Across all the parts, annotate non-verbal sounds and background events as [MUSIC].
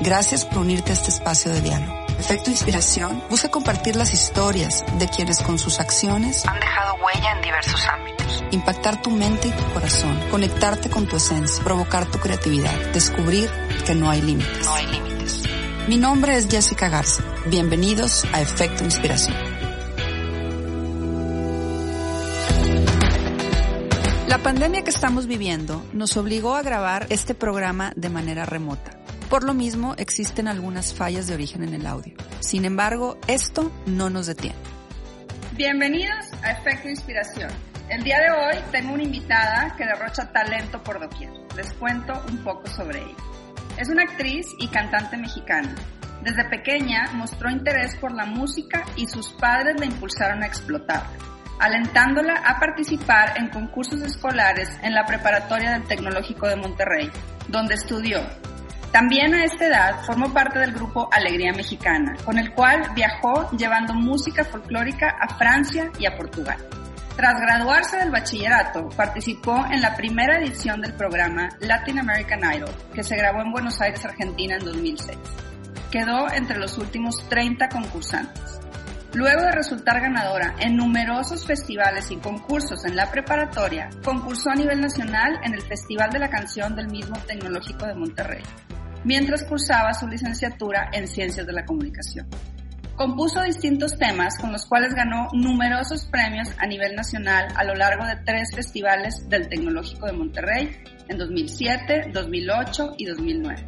Gracias por unirte a este espacio de diálogo. Efecto Inspiración busca compartir las historias de quienes con sus acciones han dejado huella en diversos ámbitos. Impactar tu mente y tu corazón, conectarte con tu esencia, provocar tu creatividad, descubrir que no hay límites. No hay límites. Mi nombre es Jessica Garza. Bienvenidos a Efecto Inspiración. La pandemia que estamos viviendo nos obligó a grabar este programa de manera remota. Por lo mismo, existen algunas fallas de origen en el audio. Sin embargo, esto no nos detiene. Bienvenidos a Efecto Inspiración. El día de hoy tengo una invitada que derrocha talento por doquier. Les cuento un poco sobre ella. Es una actriz y cantante mexicana. Desde pequeña mostró interés por la música y sus padres la impulsaron a explotarla, alentándola a participar en concursos escolares en la preparatoria del Tecnológico de Monterrey, donde estudió también a esta edad formó parte del grupo Alegría Mexicana, con el cual viajó llevando música folclórica a Francia y a Portugal. Tras graduarse del bachillerato, participó en la primera edición del programa Latin American Idol, que se grabó en Buenos Aires, Argentina en 2006. Quedó entre los últimos 30 concursantes. Luego de resultar ganadora en numerosos festivales y concursos en la preparatoria, concursó a nivel nacional en el Festival de la Canción del mismo Tecnológico de Monterrey mientras cursaba su licenciatura en Ciencias de la Comunicación. Compuso distintos temas con los cuales ganó numerosos premios a nivel nacional a lo largo de tres festivales del Tecnológico de Monterrey en 2007, 2008 y 2009.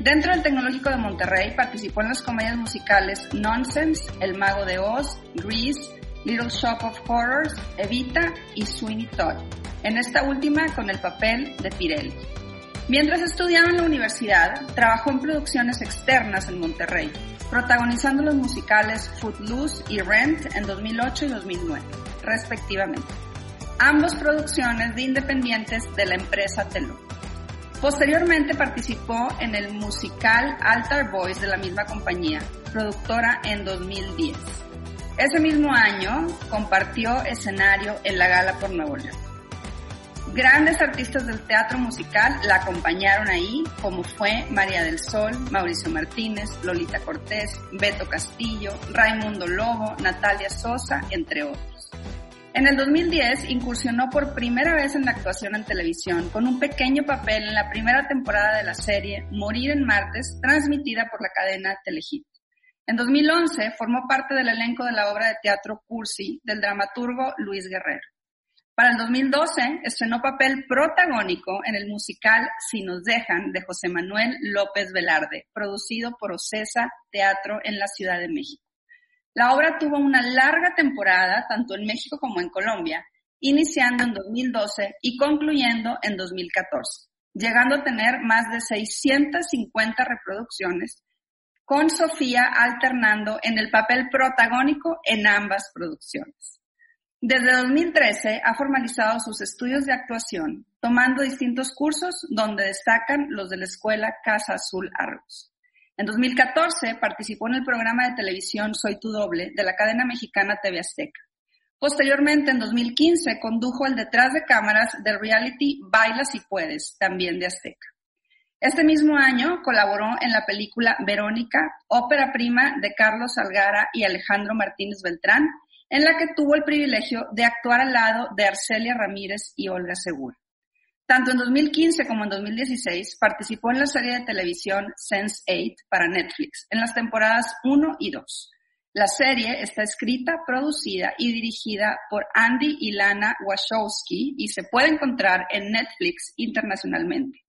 Dentro del Tecnológico de Monterrey participó en las comedias musicales Nonsense, El Mago de Oz, Grease, Little Shop of Horrors, Evita y Sweeney Todd, en esta última con el papel de Pirelli. Mientras estudiaba en la universidad, trabajó en producciones externas en Monterrey, protagonizando los musicales Footloose y Rent en 2008 y 2009, respectivamente. Ambos producciones de independientes de la empresa Teló. Posteriormente participó en el musical Altar Boys de la misma compañía, productora en 2010. Ese mismo año compartió escenario en la Gala por Nuevo León. Grandes artistas del teatro musical la acompañaron ahí, como fue María del Sol, Mauricio Martínez, Lolita Cortés, Beto Castillo, Raimundo Lobo, Natalia Sosa, entre otros. En el 2010 incursionó por primera vez en la actuación en televisión con un pequeño papel en la primera temporada de la serie Morir en Martes, transmitida por la cadena Telehit. En 2011 formó parte del elenco de la obra de teatro Cursi del dramaturgo Luis Guerrero. Para el 2012 estrenó papel protagónico en el musical Si nos dejan de José Manuel López Velarde, producido por Ocesa Teatro en la Ciudad de México. La obra tuvo una larga temporada tanto en México como en Colombia, iniciando en 2012 y concluyendo en 2014, llegando a tener más de 650 reproducciones, con Sofía alternando en el papel protagónico en ambas producciones. Desde 2013 ha formalizado sus estudios de actuación, tomando distintos cursos donde destacan los de la Escuela Casa Azul Argos. En 2014 participó en el programa de televisión Soy tu doble de la cadena mexicana TV Azteca. Posteriormente, en 2015, condujo el detrás de cámaras del reality Baila si puedes, también de Azteca. Este mismo año colaboró en la película Verónica, ópera prima de Carlos Algara y Alejandro Martínez Beltrán, en la que tuvo el privilegio de actuar al lado de Arcelia Ramírez y Olga Segura. Tanto en 2015 como en 2016 participó en la serie de televisión Sense8 para Netflix, en las temporadas 1 y 2. La serie está escrita, producida y dirigida por Andy y Lana Wachowski y se puede encontrar en Netflix internacionalmente.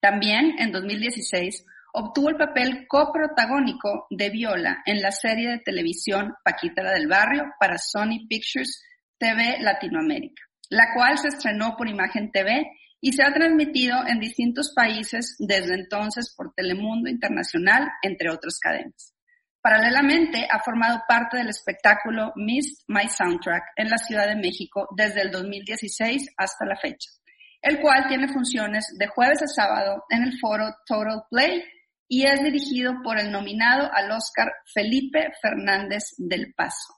También en 2016 obtuvo el papel coprotagónico de Viola en la serie de televisión Paquita del Barrio para Sony Pictures TV Latinoamérica, la cual se estrenó por Imagen TV y se ha transmitido en distintos países desde entonces por Telemundo Internacional, entre otras cadenas. Paralelamente, ha formado parte del espectáculo Missed My Soundtrack en la Ciudad de México desde el 2016 hasta la fecha, el cual tiene funciones de jueves a sábado en el foro Total Play y es dirigido por el nominado al Oscar Felipe Fernández del Paso.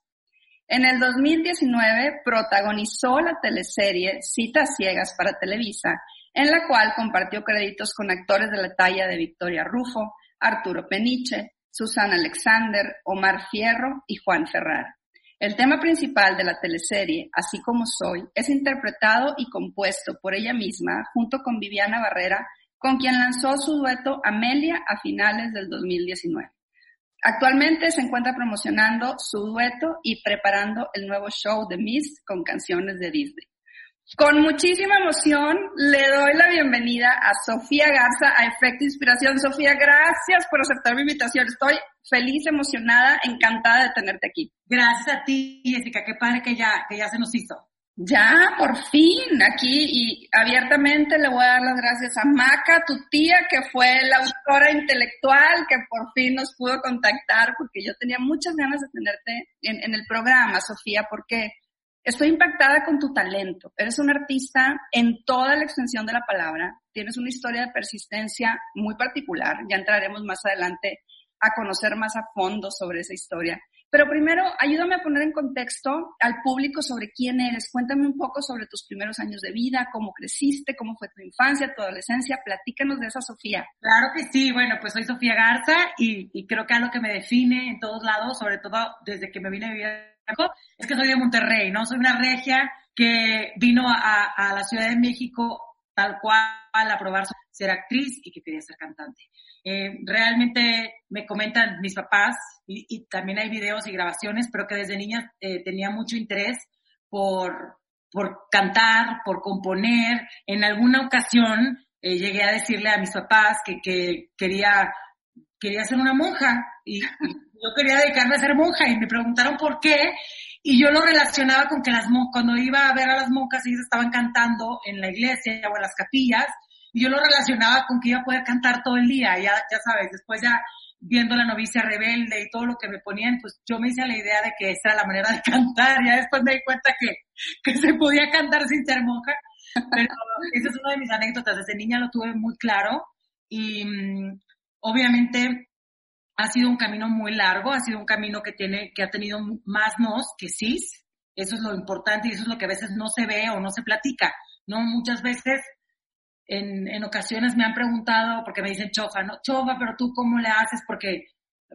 En el 2019 protagonizó la teleserie Citas Ciegas para Televisa, en la cual compartió créditos con actores de la talla de Victoria Rufo, Arturo Peniche, Susana Alexander, Omar Fierro y Juan Ferrara. El tema principal de la teleserie, Así como soy, es interpretado y compuesto por ella misma junto con Viviana Barrera, con quien lanzó su dueto Amelia a finales del 2019. Actualmente se encuentra promocionando su dueto y preparando el nuevo show de Miss con canciones de Disney. Con muchísima emoción le doy la bienvenida a Sofía Garza a Efecto Inspiración. Sofía, gracias por aceptar mi invitación. Estoy feliz, emocionada, encantada de tenerte aquí. Gracias a ti, Jessica. Qué padre que ya, que ya se nos hizo. Ya, por fin, aquí y abiertamente le voy a dar las gracias a Maca, tu tía, que fue la autora intelectual que por fin nos pudo contactar, porque yo tenía muchas ganas de tenerte en, el programa, Sofía, porque Estoy impactada con tu talento. Eres un artista en toda la extensión de la palabra. Tienes una historia de persistencia muy particular. Ya entraremos más adelante a conocer más a fondo sobre esa historia. Pero primero, ayúdame a poner en contexto al público sobre quién eres. Cuéntame un poco sobre tus primeros años de vida, cómo creciste, cómo fue tu infancia, tu adolescencia. Platícanos de esa Sofía. Claro que sí. Bueno, pues soy Sofía Garza y, y creo que algo que me define en todos lados, sobre todo desde que me vine a vivir es que soy de Monterrey, ¿no? Soy una regia que vino a, a la Ciudad de México tal cual a probar ser actriz y que quería ser cantante. Eh, realmente me comentan mis papás y, también hay videos y grabaciones, pero que desde niña eh, tenía mucho interés por, por cantar, por componer. En alguna ocasión eh, llegué a decirle a mis papás que, que quería, quería ser una monja y, y yo quería dedicarme a ser monja y me preguntaron por qué y yo lo relacionaba con que las cuando iba a ver a las monjas ellas estaban cantando en la iglesia o en las capillas y yo lo relacionaba con que iba a poder cantar todo el día, ya, ya sabes, después ya viendo la novicia rebelde y todo lo que me ponían, pues yo me hice la idea de que esa era la manera de [LAUGHS] cantar, ya después me di cuenta que, que se podía cantar sin ser monja, pero [LAUGHS] esa es una de mis anécdotas, desde niña lo tuve muy claro y mm, obviamente ha sido un camino muy largo, ha sido un camino que tiene, que ha tenido más nos que cis. Eso es lo importante y eso es lo que a veces no se ve o no se platica, ¿no? Muchas veces, en, en ocasiones me han preguntado, porque me dicen, chofa, ¿no? Chofa, pero tú cómo le haces porque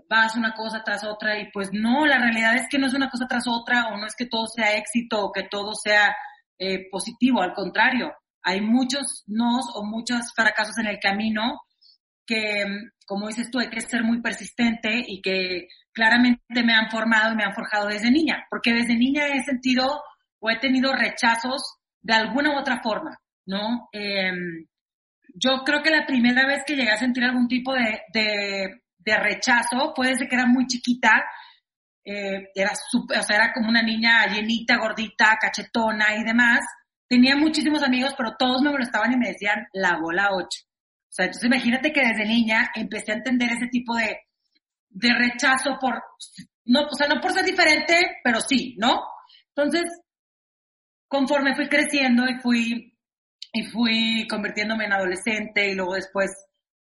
vas una cosa tras otra y pues no, la realidad es que no es una cosa tras otra o no es que todo sea éxito o que todo sea eh, positivo, al contrario, hay muchos nos o muchos fracasos en el camino que, como dices tú, hay que ser muy persistente y que claramente me han formado y me han forjado desde niña, porque desde niña he sentido o he tenido rechazos de alguna u otra forma, ¿no? Eh, yo creo que la primera vez que llegué a sentir algún tipo de, de, de rechazo fue desde que era muy chiquita, eh, era, super, o sea, era como una niña llenita, gordita, cachetona y demás. Tenía muchísimos amigos, pero todos me molestaban y me decían la bola 8. O sea, entonces imagínate que desde niña empecé a entender ese tipo de, de rechazo por, no, o sea, no por ser diferente, pero sí, ¿no? Entonces, conforme fui creciendo y fui, y fui convirtiéndome en adolescente y luego después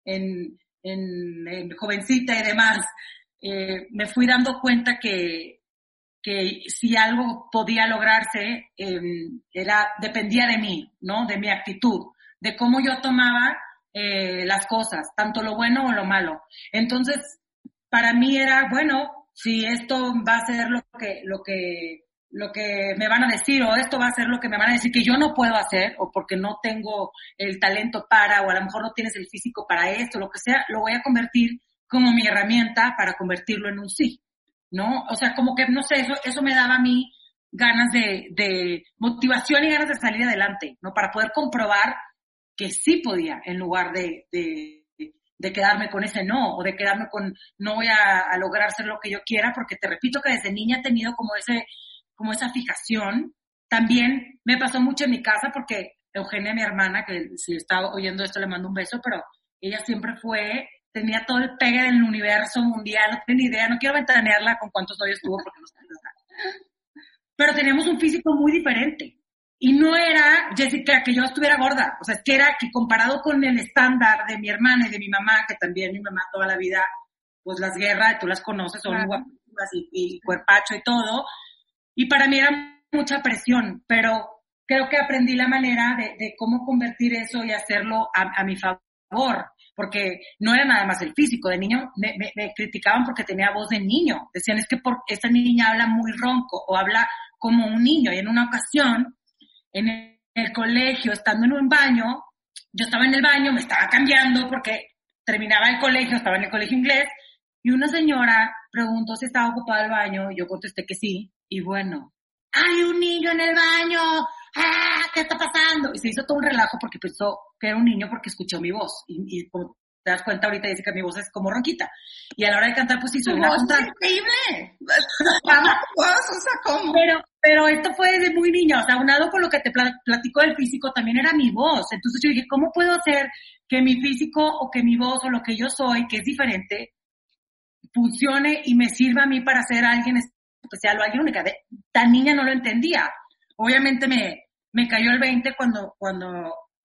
en, en, en jovencita y demás, eh, me fui dando cuenta que, que si algo podía lograrse, eh, era, dependía de mí, ¿no? De mi actitud, de cómo yo tomaba eh, las cosas, tanto lo bueno o lo malo. Entonces, para mí era, bueno, si esto va a ser lo que, lo que, lo que me van a decir, o esto va a ser lo que me van a decir que yo no puedo hacer, o porque no tengo el talento para, o a lo mejor no tienes el físico para esto, lo que sea, lo voy a convertir como mi herramienta para convertirlo en un sí, ¿no? O sea, como que, no sé, eso, eso me daba a mí ganas de, de motivación y ganas de salir adelante, ¿no? Para poder comprobar que sí podía en lugar de, de, de, quedarme con ese no o de quedarme con no voy a, a, lograr ser lo que yo quiera porque te repito que desde niña he tenido como ese como esa fijación también me pasó mucho en mi casa porque Eugenia mi hermana que si está oyendo esto le mando un beso pero ella siempre fue tenía todo el pegue del universo mundial no tenía ni idea no quiero ventanearla con cuántos novios tuvo porque no sé pero teníamos un físico muy diferente y no era, Jessica, que yo estuviera gorda. O sea, es que era que comparado con el estándar de mi hermana y de mi mamá, que también mi mamá toda la vida, pues las guerras, tú las conoces, son claro. y, y cuerpacho y todo. Y para mí era mucha presión, pero creo que aprendí la manera de, cómo convertir eso y hacerlo a, a, mi favor porque no era nada más el físico. De niño me, criticaban porque tenía voz de niño. Decían, es que por, esta niña habla muy ronco o habla como un niño. Y en una ocasión, en el, colegio, estando en un baño, yo estaba en el baño, me estaba cambiando porque terminaba el colegio, estaba en el colegio inglés, y una señora preguntó si estaba ocupado el baño, y yo contesté que sí, y bueno, hay un niño en el baño, ¡ah! ¿Qué está pasando? Y se hizo todo un relajo porque pensó que era un niño porque escuchó mi voz. Y, y como te das cuenta ahorita dice que mi voz es como ronquita. Y a la hora de cantar, pues sí, soy una voz es increíble. [LAUGHS] o sea, ¿cómo? Pero, pero esto fue desde muy niña, o sea, unado con lo que te platico del físico, también era mi voz. Entonces yo dije, ¿cómo puedo hacer que mi físico o que mi voz o lo que yo soy, que es diferente, funcione y me sirva a mí para ser alguien especial o alguien única? Tan niña no lo entendía. Obviamente me, me cayó el 20 cuando, cuando,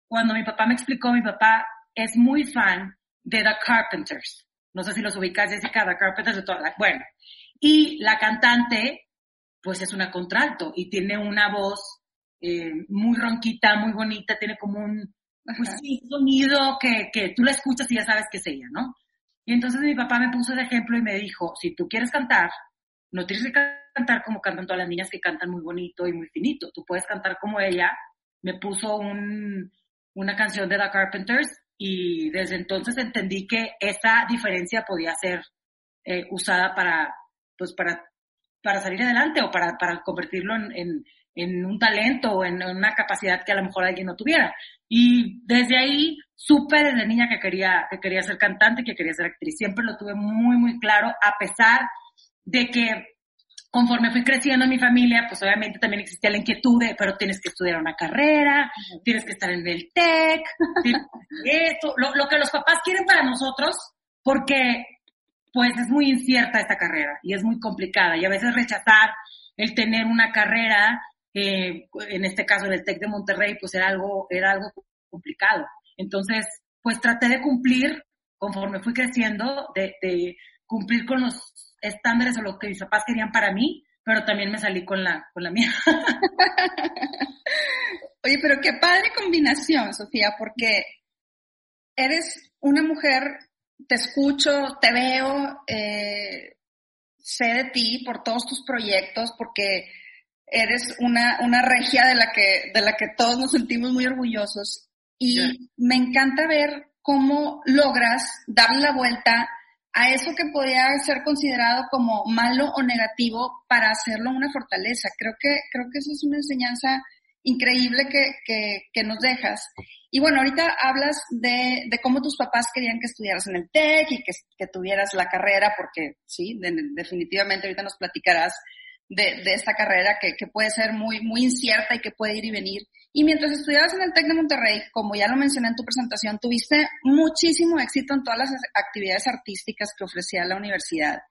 cuando mi papá me explicó, mi papá es muy fan de The Carpenters. No sé si los ubicas, Jessica, The Carpenters de toda la... Bueno, y la cantante, pues es una contralto y tiene una voz eh, muy ronquita, muy bonita, tiene como un pues, sonido que, que tú la escuchas y ya sabes que es ella, ¿no? Y entonces mi papá me puso de ejemplo y me dijo, si tú quieres cantar, no tienes que cantar como cantan todas las niñas que cantan muy bonito y muy finito, tú puedes cantar como ella. Me puso un, una canción de The Carpenters y desde entonces entendí que esa diferencia podía ser eh, usada para, pues para, para salir adelante o para, para convertirlo en, en, en un talento o en, una capacidad que a lo mejor alguien no tuviera. Y desde ahí supe desde niña que quería, que quería ser cantante, que quería ser actriz. Siempre lo tuve muy, muy claro, a pesar de que conforme fui creciendo en mi familia, pues obviamente también existía la inquietud de, pero tienes que estudiar una carrera, tienes que estar en el TEC, esto, lo, lo, que los papás quieren para nosotros, porque pues es muy incierta esta carrera y es muy complicada y a veces rechazar el tener una carrera, eh, en este caso en el TEC de Monterrey, pues era algo, era algo complicado. Entonces, pues traté de cumplir, conforme fui creciendo, de, de cumplir con los estándares o lo que mis papás querían para mí, pero también me salí con la, con la mía. [LAUGHS] Oye, pero qué padre combinación, Sofía, porque eres una mujer, te escucho, te veo, eh, sé de ti por todos tus proyectos, porque eres una, una regia de la, que, de la que todos nos sentimos muy orgullosos. Y me encanta ver cómo logras darle la vuelta a eso que podía ser considerado como malo o negativo para hacerlo una fortaleza. Creo que, creo que eso es una enseñanza increíble que, que, que nos dejas. Y bueno, ahorita hablas de, de, cómo tus papás querían que estudiaras en el TEC y que, que tuvieras la carrera, porque sí, definitivamente ahorita nos platicarás de, de esta carrera que, que, puede ser muy, muy incierta y que puede ir y venir. Y mientras estudiabas en el TEC de Monterrey, como ya lo mencioné en tu presentación, tuviste muchísimo éxito en todas las actividades artísticas que ofrecía la universidad.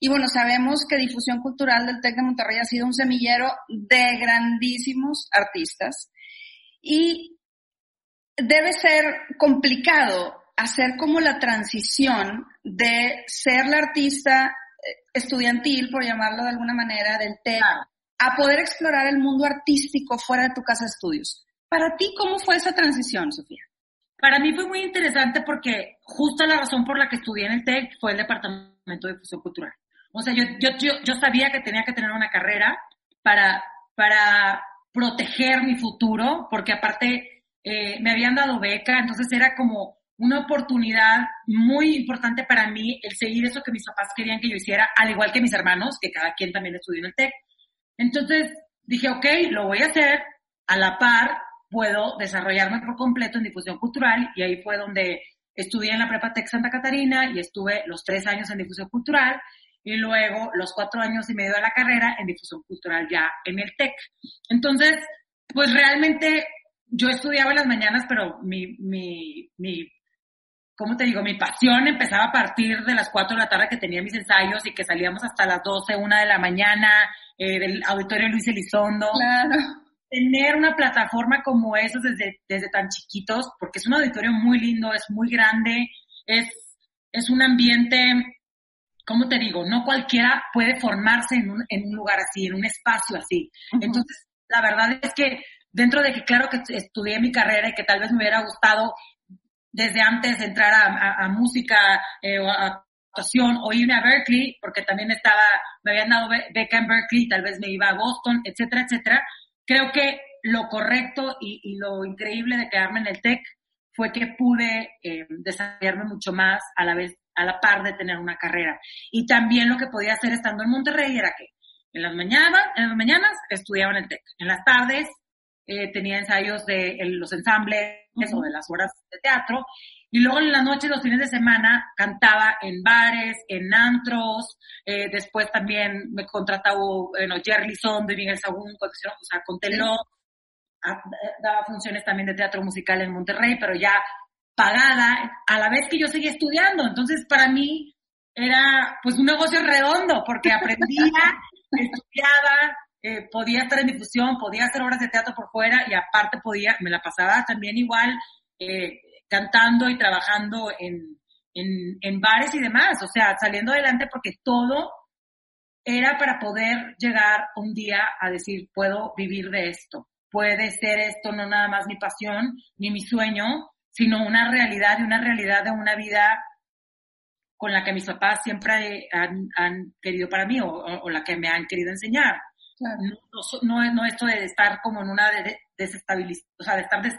Y bueno, sabemos que difusión cultural del TEC de Monterrey ha sido un semillero de grandísimos artistas. Y debe ser complicado hacer como la transición de ser la artista estudiantil, por llamarlo de alguna manera, del TEC, a poder explorar el mundo artístico fuera de tu casa de estudios. Para ti, ¿cómo fue esa transición, Sofía? Para mí fue muy interesante porque justo la razón por la que estudié en el TEC fue el Departamento de Difusión Cultural. O sea, yo, yo, yo, sabía que tenía que tener una carrera para, para proteger mi futuro, porque aparte eh, me habían dado beca, entonces era como una oportunidad muy importante para mí el seguir eso que mis papás querían que yo hiciera, al igual que mis hermanos, que cada quien también estudió en el TEC. Entonces dije, ok, lo voy a hacer, a la par puedo desarrollarme por completo en difusión cultural y ahí fue donde estudié en la Prepa Tech Santa Catarina y estuve los tres años en difusión cultural y luego los cuatro años y medio de la carrera en difusión cultural ya en el TEC. Entonces, pues realmente yo estudiaba en las mañanas, pero mi, mi, mi ¿cómo te digo? Mi pasión empezaba a partir de las 4 de la tarde que tenía mis ensayos y que salíamos hasta las 12, 1 de la mañana eh, del auditorio Luis Elizondo. Claro. Tener una plataforma como esa desde, desde tan chiquitos, porque es un auditorio muy lindo, es muy grande, es, es un ambiente, ¿cómo te digo? No cualquiera puede formarse en un, en un lugar así, en un espacio así. Entonces, la verdad es que dentro de que claro que estudié mi carrera y que tal vez me hubiera gustado desde antes de entrar a, música eh, o a actuación o irme a Berkeley, porque también estaba, me habían dado beca en Berkeley, tal vez me iba a Boston, etcétera, etcétera. Creo que lo correcto y, lo increíble de quedarme en el TEC fue que pude eh, desarrollarme mucho más a la vez, a la par de tener una carrera. Y también lo que podía hacer estando en Monterrey era que en las mañanas, en las mañanas estudiaba en el TEC, en las tardes eh, tenía ensayos de los ensambles o de las horas de teatro. Y luego en la noche, los fines de semana, cantaba en bares, en antros. Eh, después también me contrataba, bueno, Jerry Son de Miguel Sagún, o sea, con Teló. Daba funciones también de teatro musical en Monterrey, pero ya pagada, a la vez que yo seguía estudiando. Entonces, para mí era pues un negocio redondo, porque aprendía, [LAUGHS] estudiaba, eh, podía estar en difusión, podía hacer obras de teatro por fuera y aparte podía, me la pasaba también igual eh, cantando y trabajando en, en, en bares y demás, o sea, saliendo adelante porque todo era para poder llegar un día a decir, puedo vivir de esto, puede ser esto no nada más mi pasión ni mi sueño, sino una realidad y una realidad de una vida con la que mis papás siempre han, han querido para mí o, o, la que me han querido enseñar. No, no, no, esto de estar como en una desestabilización, o sea, de estar, des,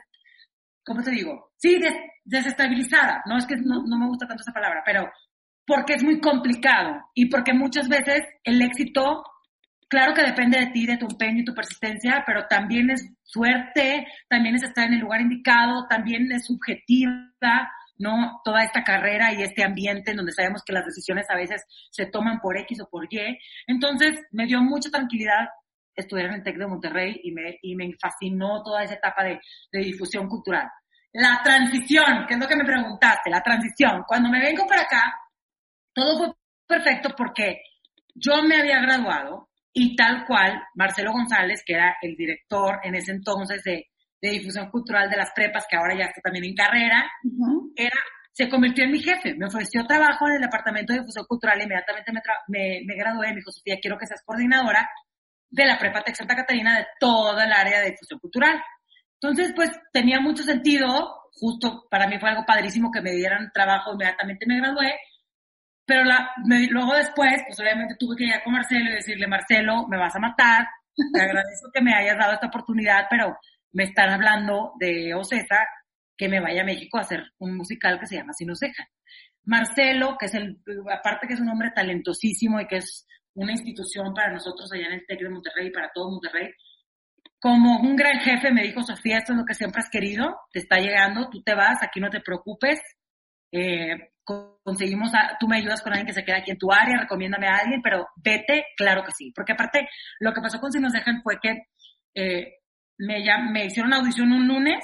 ¿cómo te digo? Sí, desestabilizada, no es que no, no me gusta tanto esa palabra, pero porque es muy complicado y porque muchas veces el éxito, claro que depende de ti, de tu empeño y tu persistencia, pero también es suerte, también es estar en el lugar indicado, también es subjetiva, ¿no? Toda esta carrera y este ambiente en donde sabemos que las decisiones a veces se toman por X o por Y. Entonces, me dio mucha tranquilidad estudiar en el TEC de Monterrey y me, y me fascinó toda esa etapa de, de difusión cultural. La transición, que es lo que me preguntaste, la transición. Cuando me vengo para acá, todo fue perfecto porque yo me había graduado y tal cual Marcelo González, que era el director en ese entonces de, de difusión cultural de las prepas, que ahora ya está también en carrera, era, se convirtió en mi jefe. Me ofreció trabajo en el departamento de difusión cultural, inmediatamente me, me, gradué, me dijo, Sofía, quiero que seas coordinadora de la prepa Tec Santa Catarina de toda el área de difusión cultural. Entonces, pues tenía mucho sentido, justo para mí fue algo padrísimo que me dieran trabajo, inmediatamente me gradué, pero la, luego después, pues obviamente tuve que ir con Marcelo y decirle, Marcelo, me vas a matar, te [LAUGHS] agradezco que me hayas dado esta oportunidad, pero me están hablando de Ocesa que me vaya a México a hacer un musical que se llama Si nos dejan. Marcelo, que es el, aparte que es un hombre talentosísimo y que es una institución para nosotros allá en el TEC de Monterrey y para todo Monterrey, como un gran jefe me dijo, Sofía, esto es lo que siempre has querido, te está llegando, tú te vas, aquí no te preocupes, eh, conseguimos, tú me ayudas con alguien que se queda aquí en tu área, recomiéndame a alguien, pero vete, claro que sí, porque aparte lo que pasó con Si nos dejan fue que eh, me, me hicieron audición un lunes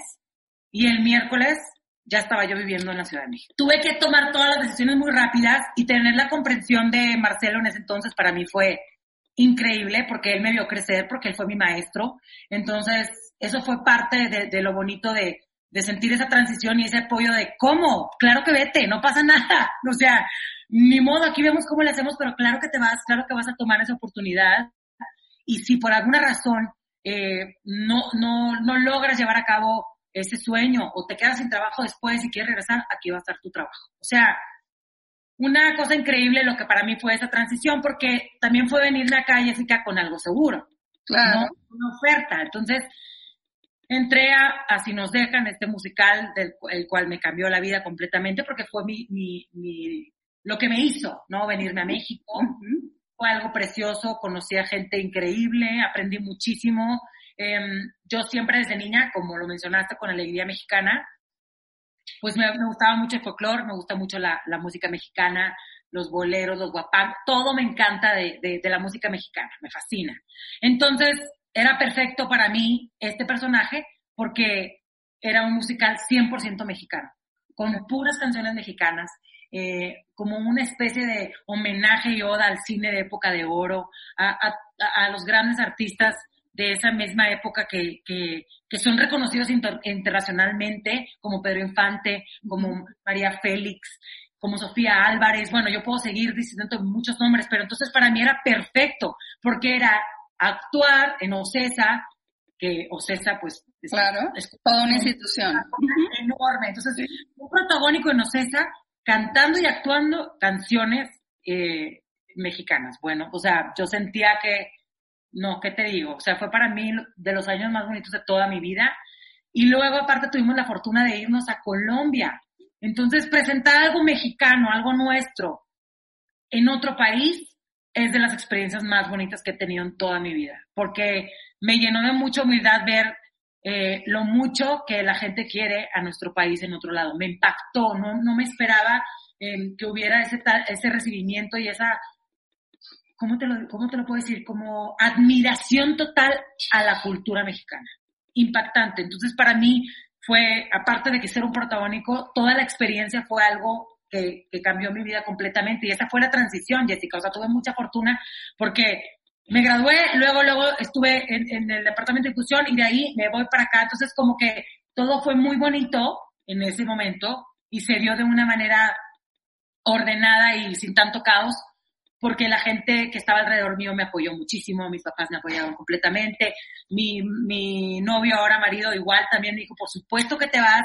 y el miércoles ya estaba yo viviendo en la Ciudad de México. Tuve que tomar todas las decisiones muy rápidas y tener la comprensión de Marcelo en ese entonces para mí fue increíble porque él me vio crecer, porque él fue mi maestro. Entonces, eso fue parte de, de lo bonito de, de sentir esa transición y ese apoyo de cómo, claro que vete, no pasa [LAUGHS] nada. O sea, ni modo, aquí vemos cómo le hacemos, pero claro que te vas, claro que vas a tomar esa oportunidad. Y si por alguna razón eh, no, no, no logras llevar a cabo ese sueño o te quedas sin trabajo después y quieres regresar, aquí va a estar tu trabajo. O sea, una cosa increíble lo que para mí fue esa transición, porque también fue venirme acá, Jessica, con algo seguro. Claro. Una oferta. Entonces, entré a Así nos dejan, este musical, del el cual me cambió la vida completamente, porque fue mi, mi, mi lo que me hizo, ¿no? Venirme a México fue algo precioso, conocí a gente increíble, aprendí muchísimo. Em, yo siempre desde niña, como lo mencionaste con Alegría Mexicana, pues me, gustaba mucho el folclore, me gusta mucho la, música mexicana, los boleros, los guapán, todo me encanta de, de, la música mexicana, me fascina. Entonces, era perfecto para mí este personaje porque era un musical 100% mexicano, con puras canciones mexicanas, eh, como una especie de homenaje y oda al cine de época de oro, a, los grandes artistas de esa misma época que, que, son reconocidos internacionalmente, como Pedro Infante, como María Félix, como Sofía Álvarez, bueno, yo puedo seguir diciendo muchos nombres, pero entonces para mí era perfecto, porque era actuar en Ocesa, que Ocesa, pues... Es, claro, es toda una institución. Enorme. Entonces, un protagónico en Ocesa cantando y actuando canciones eh, mexicanas. Bueno, o sea, yo sentía que, no, ¿qué te digo? O sea, fue para mí de los años más bonitos de toda mi vida. Y luego, aparte, tuvimos la fortuna de irnos a Colombia. Entonces, presentar algo mexicano, algo nuestro, en otro país, es de las experiencias más bonitas que he tenido en toda mi vida. Porque me llenó de mucha humildad ver eh, lo mucho que la gente quiere a nuestro país en otro lado. Me impactó, no, no me esperaba eh, que hubiera ese, ese recibimiento y esa, ¿cómo te, lo, ¿cómo te lo puedo decir? Como admiración total a la cultura mexicana. Impactante. Entonces, para mí fue, aparte de que ser un protagónico, toda la experiencia fue algo que, que, cambió mi vida completamente. Y esa fue la transición, Jessica. O sea, tuve mucha fortuna porque me gradué, luego, luego estuve en, el departamento de inclusión y de ahí me voy para acá. Entonces, como que todo fue muy bonito en ese momento y se dio de una manera ordenada y sin tanto caos, porque la gente que estaba alrededor mío me apoyó muchísimo, mis papás me apoyaron completamente, mi, mi novio, ahora marido, igual también dijo, por supuesto que te vas,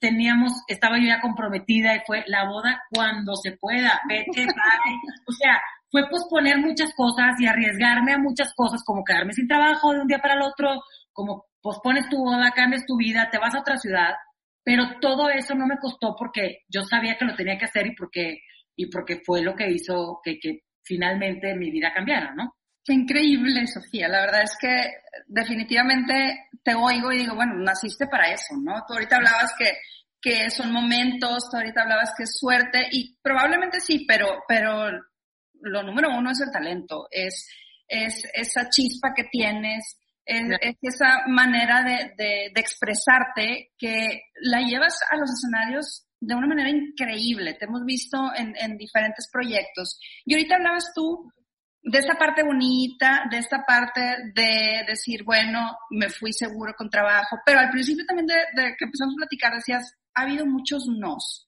teníamos, estaba yo ya comprometida y fue la boda cuando se pueda, vete. [LAUGHS] O sea, fue posponer muchas cosas y arriesgarme a muchas cosas, como quedarme sin trabajo de un día para el otro, como pospones tu boda, cambias tu vida, te vas a otra ciudad, pero todo eso no me costó porque yo sabía que lo tenía que hacer y porque, y porque fue lo que hizo que, que finalmente mi vida cambiara, ¿no? Qué increíble, Sofía. La verdad es que definitivamente te oigo y digo, bueno, naciste para eso, ¿no? Tú ahorita hablabas que, que son momentos, tú ahorita hablabas que es suerte y probablemente sí, pero, pero lo número uno es el talento, es, es esa chispa que tienes, es, esa manera de, de, expresarte que la llevas a los escenarios de una manera increíble. Te hemos visto en, en diferentes proyectos. Y ahorita hablabas tú de esta parte bonita, de esta parte de decir, bueno, me fui seguro con trabajo, pero al principio también de, de que empezamos a platicar decías, ha habido muchos nos.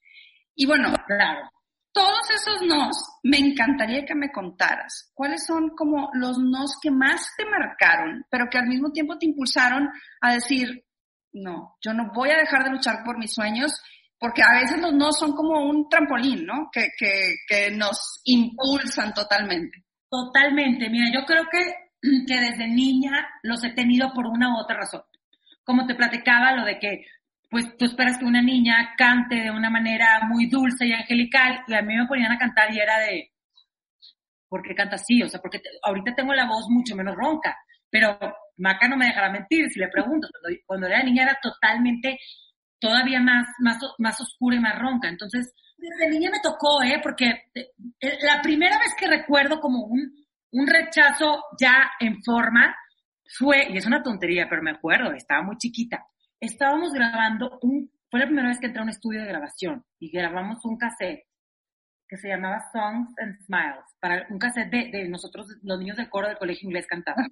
Y bueno, claro, todos esos nos, me encantaría que me contaras. ¿Cuáles son como los nos que más te marcaron, pero que al mismo tiempo te impulsaron a decir, no, yo no voy a dejar de luchar por mis sueños, porque a veces los nos son como un trampolín, ¿no? Que, que, que nos impulsan totalmente. Totalmente. Mira, yo creo que, que desde niña los he tenido por una u otra razón. Como te platicaba, lo de que pues tú esperas que una niña cante de una manera muy dulce y angelical y a mí me ponían a cantar y era de, ¿por qué canta así? O sea, porque ahorita tengo la voz mucho menos ronca, pero Maca no me dejará mentir si le pregunto, cuando, era niña era totalmente, todavía más, más, más oscura y más ronca, entonces desde niña me tocó, ¿eh? Porque eh, la primera vez que recuerdo como un, un rechazo ya en forma fue, y es una tontería, pero me acuerdo, estaba muy chiquita, estábamos grabando un, fue la primera vez que entré a un estudio de grabación y grabamos un cassette que se llamaba Songs and Smiles, para un cassette de, nosotros, los niños del coro del colegio inglés cantando,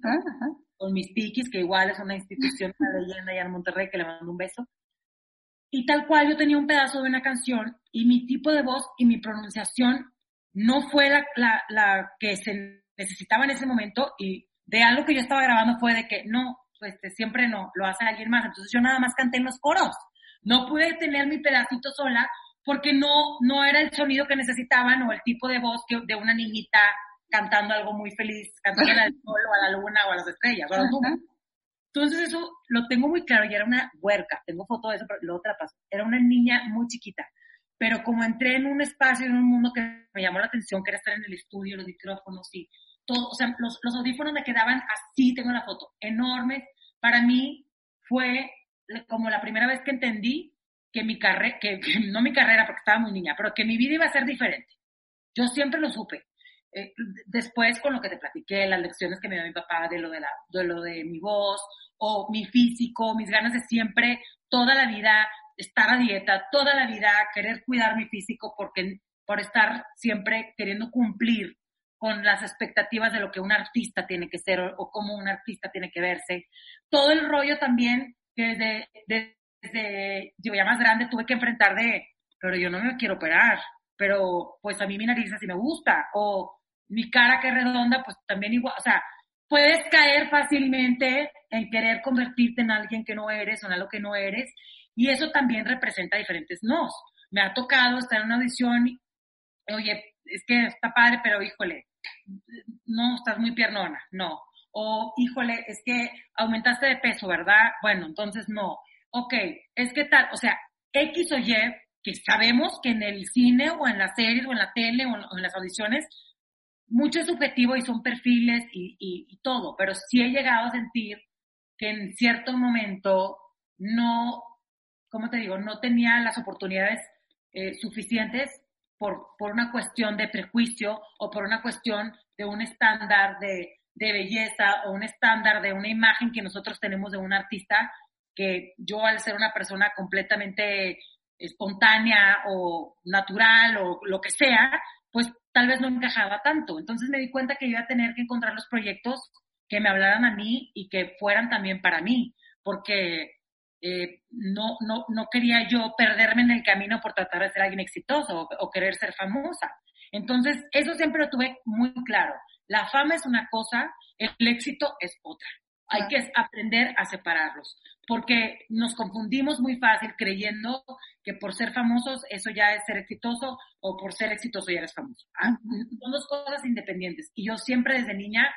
con mis tiquis, que igual es una institución, una leyenda allá en Monterrey, que le mando un beso. Y tal cual yo tenía un pedazo de una canción y mi tipo de voz y mi pronunciación no fue la, la, la que se necesitaba en ese momento y de algo que yo estaba grabando fue de que no, pues siempre no, lo hace alguien más. Entonces yo nada más canté en los coros. No pude tener mi pedacito sola porque no, no era el sonido que necesitaban o el tipo de voz que, de una niñita cantando algo muy feliz, cantando al sol o a la luna o a las estrellas. Entonces eso lo tengo muy claro y era una huerca, tengo foto de eso, pero lo otra pasó. Era una niña muy chiquita, pero como entré en un espacio, en un mundo que me llamó la atención, que era estar en el estudio, los micrófonos y todo, o sea, los, los audífonos me quedaban así, tengo la foto, enormes. Para mí fue como la primera vez que entendí que mi carrera, [LAUGHS] que, no mi carrera porque estaba muy niña, pero que mi vida iba a ser diferente. Yo siempre lo supe. Eh, después con lo que te platiqué, las lecciones que me dio mi papá de lo de, la, de lo de mi voz o mi físico, mis ganas de siempre, toda la vida estar a dieta, toda la vida querer cuidar mi físico porque por estar siempre queriendo cumplir con las expectativas de lo que un artista tiene que ser o, cómo un artista tiene que verse. Todo el rollo también que desde, desde, digo, ya más grande tuve que enfrentar de, pero yo no me quiero operar, pero pues a mí mi nariz así me gusta, o mi cara que es redonda, pues también igual, o sea, puedes caer fácilmente en querer convertirte en alguien que no eres o en algo que no eres, y eso también representa diferentes nos. Me ha tocado estar en una audición, oye, es que está padre, pero híjole, no, estás muy piernona, no. O, híjole, es que aumentaste de peso, ¿verdad? Bueno, entonces no. Ok, es que tal, o sea, X o Y, que sabemos que en el cine o en las series o en la tele o en, las audiciones, mucho es subjetivo y son perfiles y, y, todo, pero sí he llegado a sentir que en cierto momento no, ¿cómo te digo? No tenía las oportunidades eh, suficientes por, por una cuestión de prejuicio o por una cuestión de un estándar de, de belleza o un estándar de una imagen que nosotros tenemos de un artista que yo al ser una persona completamente espontánea o natural o lo que sea, pues tal vez no encajaba tanto. Entonces me di cuenta que iba a tener que encontrar los proyectos que me hablaran a mí y que fueran también para mí, porque eh, no, no, no quería yo perderme en el camino por tratar de ser alguien exitoso o, querer ser famosa. Entonces, eso siempre lo tuve muy claro. La fama es una cosa, el éxito es otra. Hay que aprender a separarlos, porque nos confundimos muy fácil creyendo que por ser famosos eso ya es ser exitoso o por ser exitoso ya eres famoso. Ah, son dos cosas independientes. Y yo siempre desde niña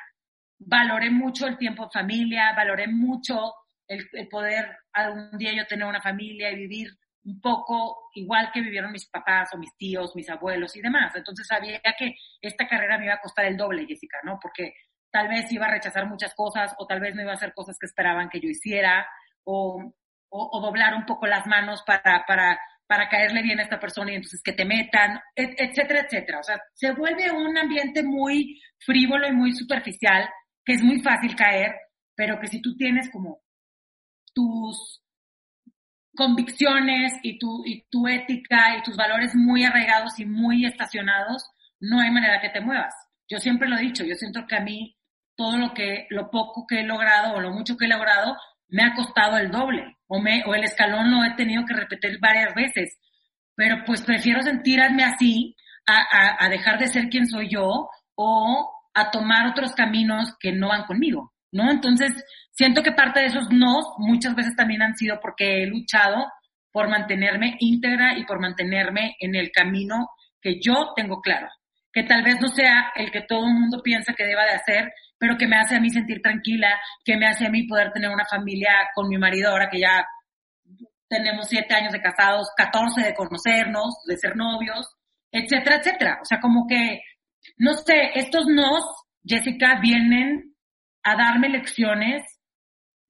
valoré mucho el tiempo en familia, valoré mucho el, poder algún día yo tener una familia y vivir un poco igual que vivieron mis papás o mis tíos, mis abuelos y demás. Entonces sabía que esta carrera me iba a costar el doble, Jessica, ¿no? Porque tal vez iba a rechazar muchas cosas o tal vez no iba a hacer cosas que esperaban que yo hiciera o, o, doblar un poco las manos para, para, para caerle bien a esta persona y entonces que te metan, etcétera, etcétera. O sea, se vuelve un ambiente muy frívolo y muy superficial, que es muy fácil caer, pero que si tú tienes como tus convicciones y tu, y tu ética y tus valores muy arraigados y muy estacionados, no hay manera que te muevas. Yo siempre lo he dicho, yo siento que a mí todo lo que, lo poco que he logrado o lo mucho que he logrado me ha costado el doble o, me, o el escalón lo he tenido que repetir varias veces. Pero pues prefiero sentirme así a, a dejar de ser quien soy yo o a tomar otros caminos que no van conmigo, ¿no? Entonces, Siento que parte de esos no muchas veces también han sido porque he luchado por mantenerme íntegra y por mantenerme en el camino que yo tengo claro, que tal vez no sea el que todo el mundo piensa que deba de hacer, pero que me hace a mí sentir tranquila, que me hace a mí poder tener una familia con mi marido ahora que ya tenemos siete años de casados, catorce de conocernos, de ser novios, etcétera, etcétera. O sea, como que, no sé, estos nos, Jessica, vienen a darme lecciones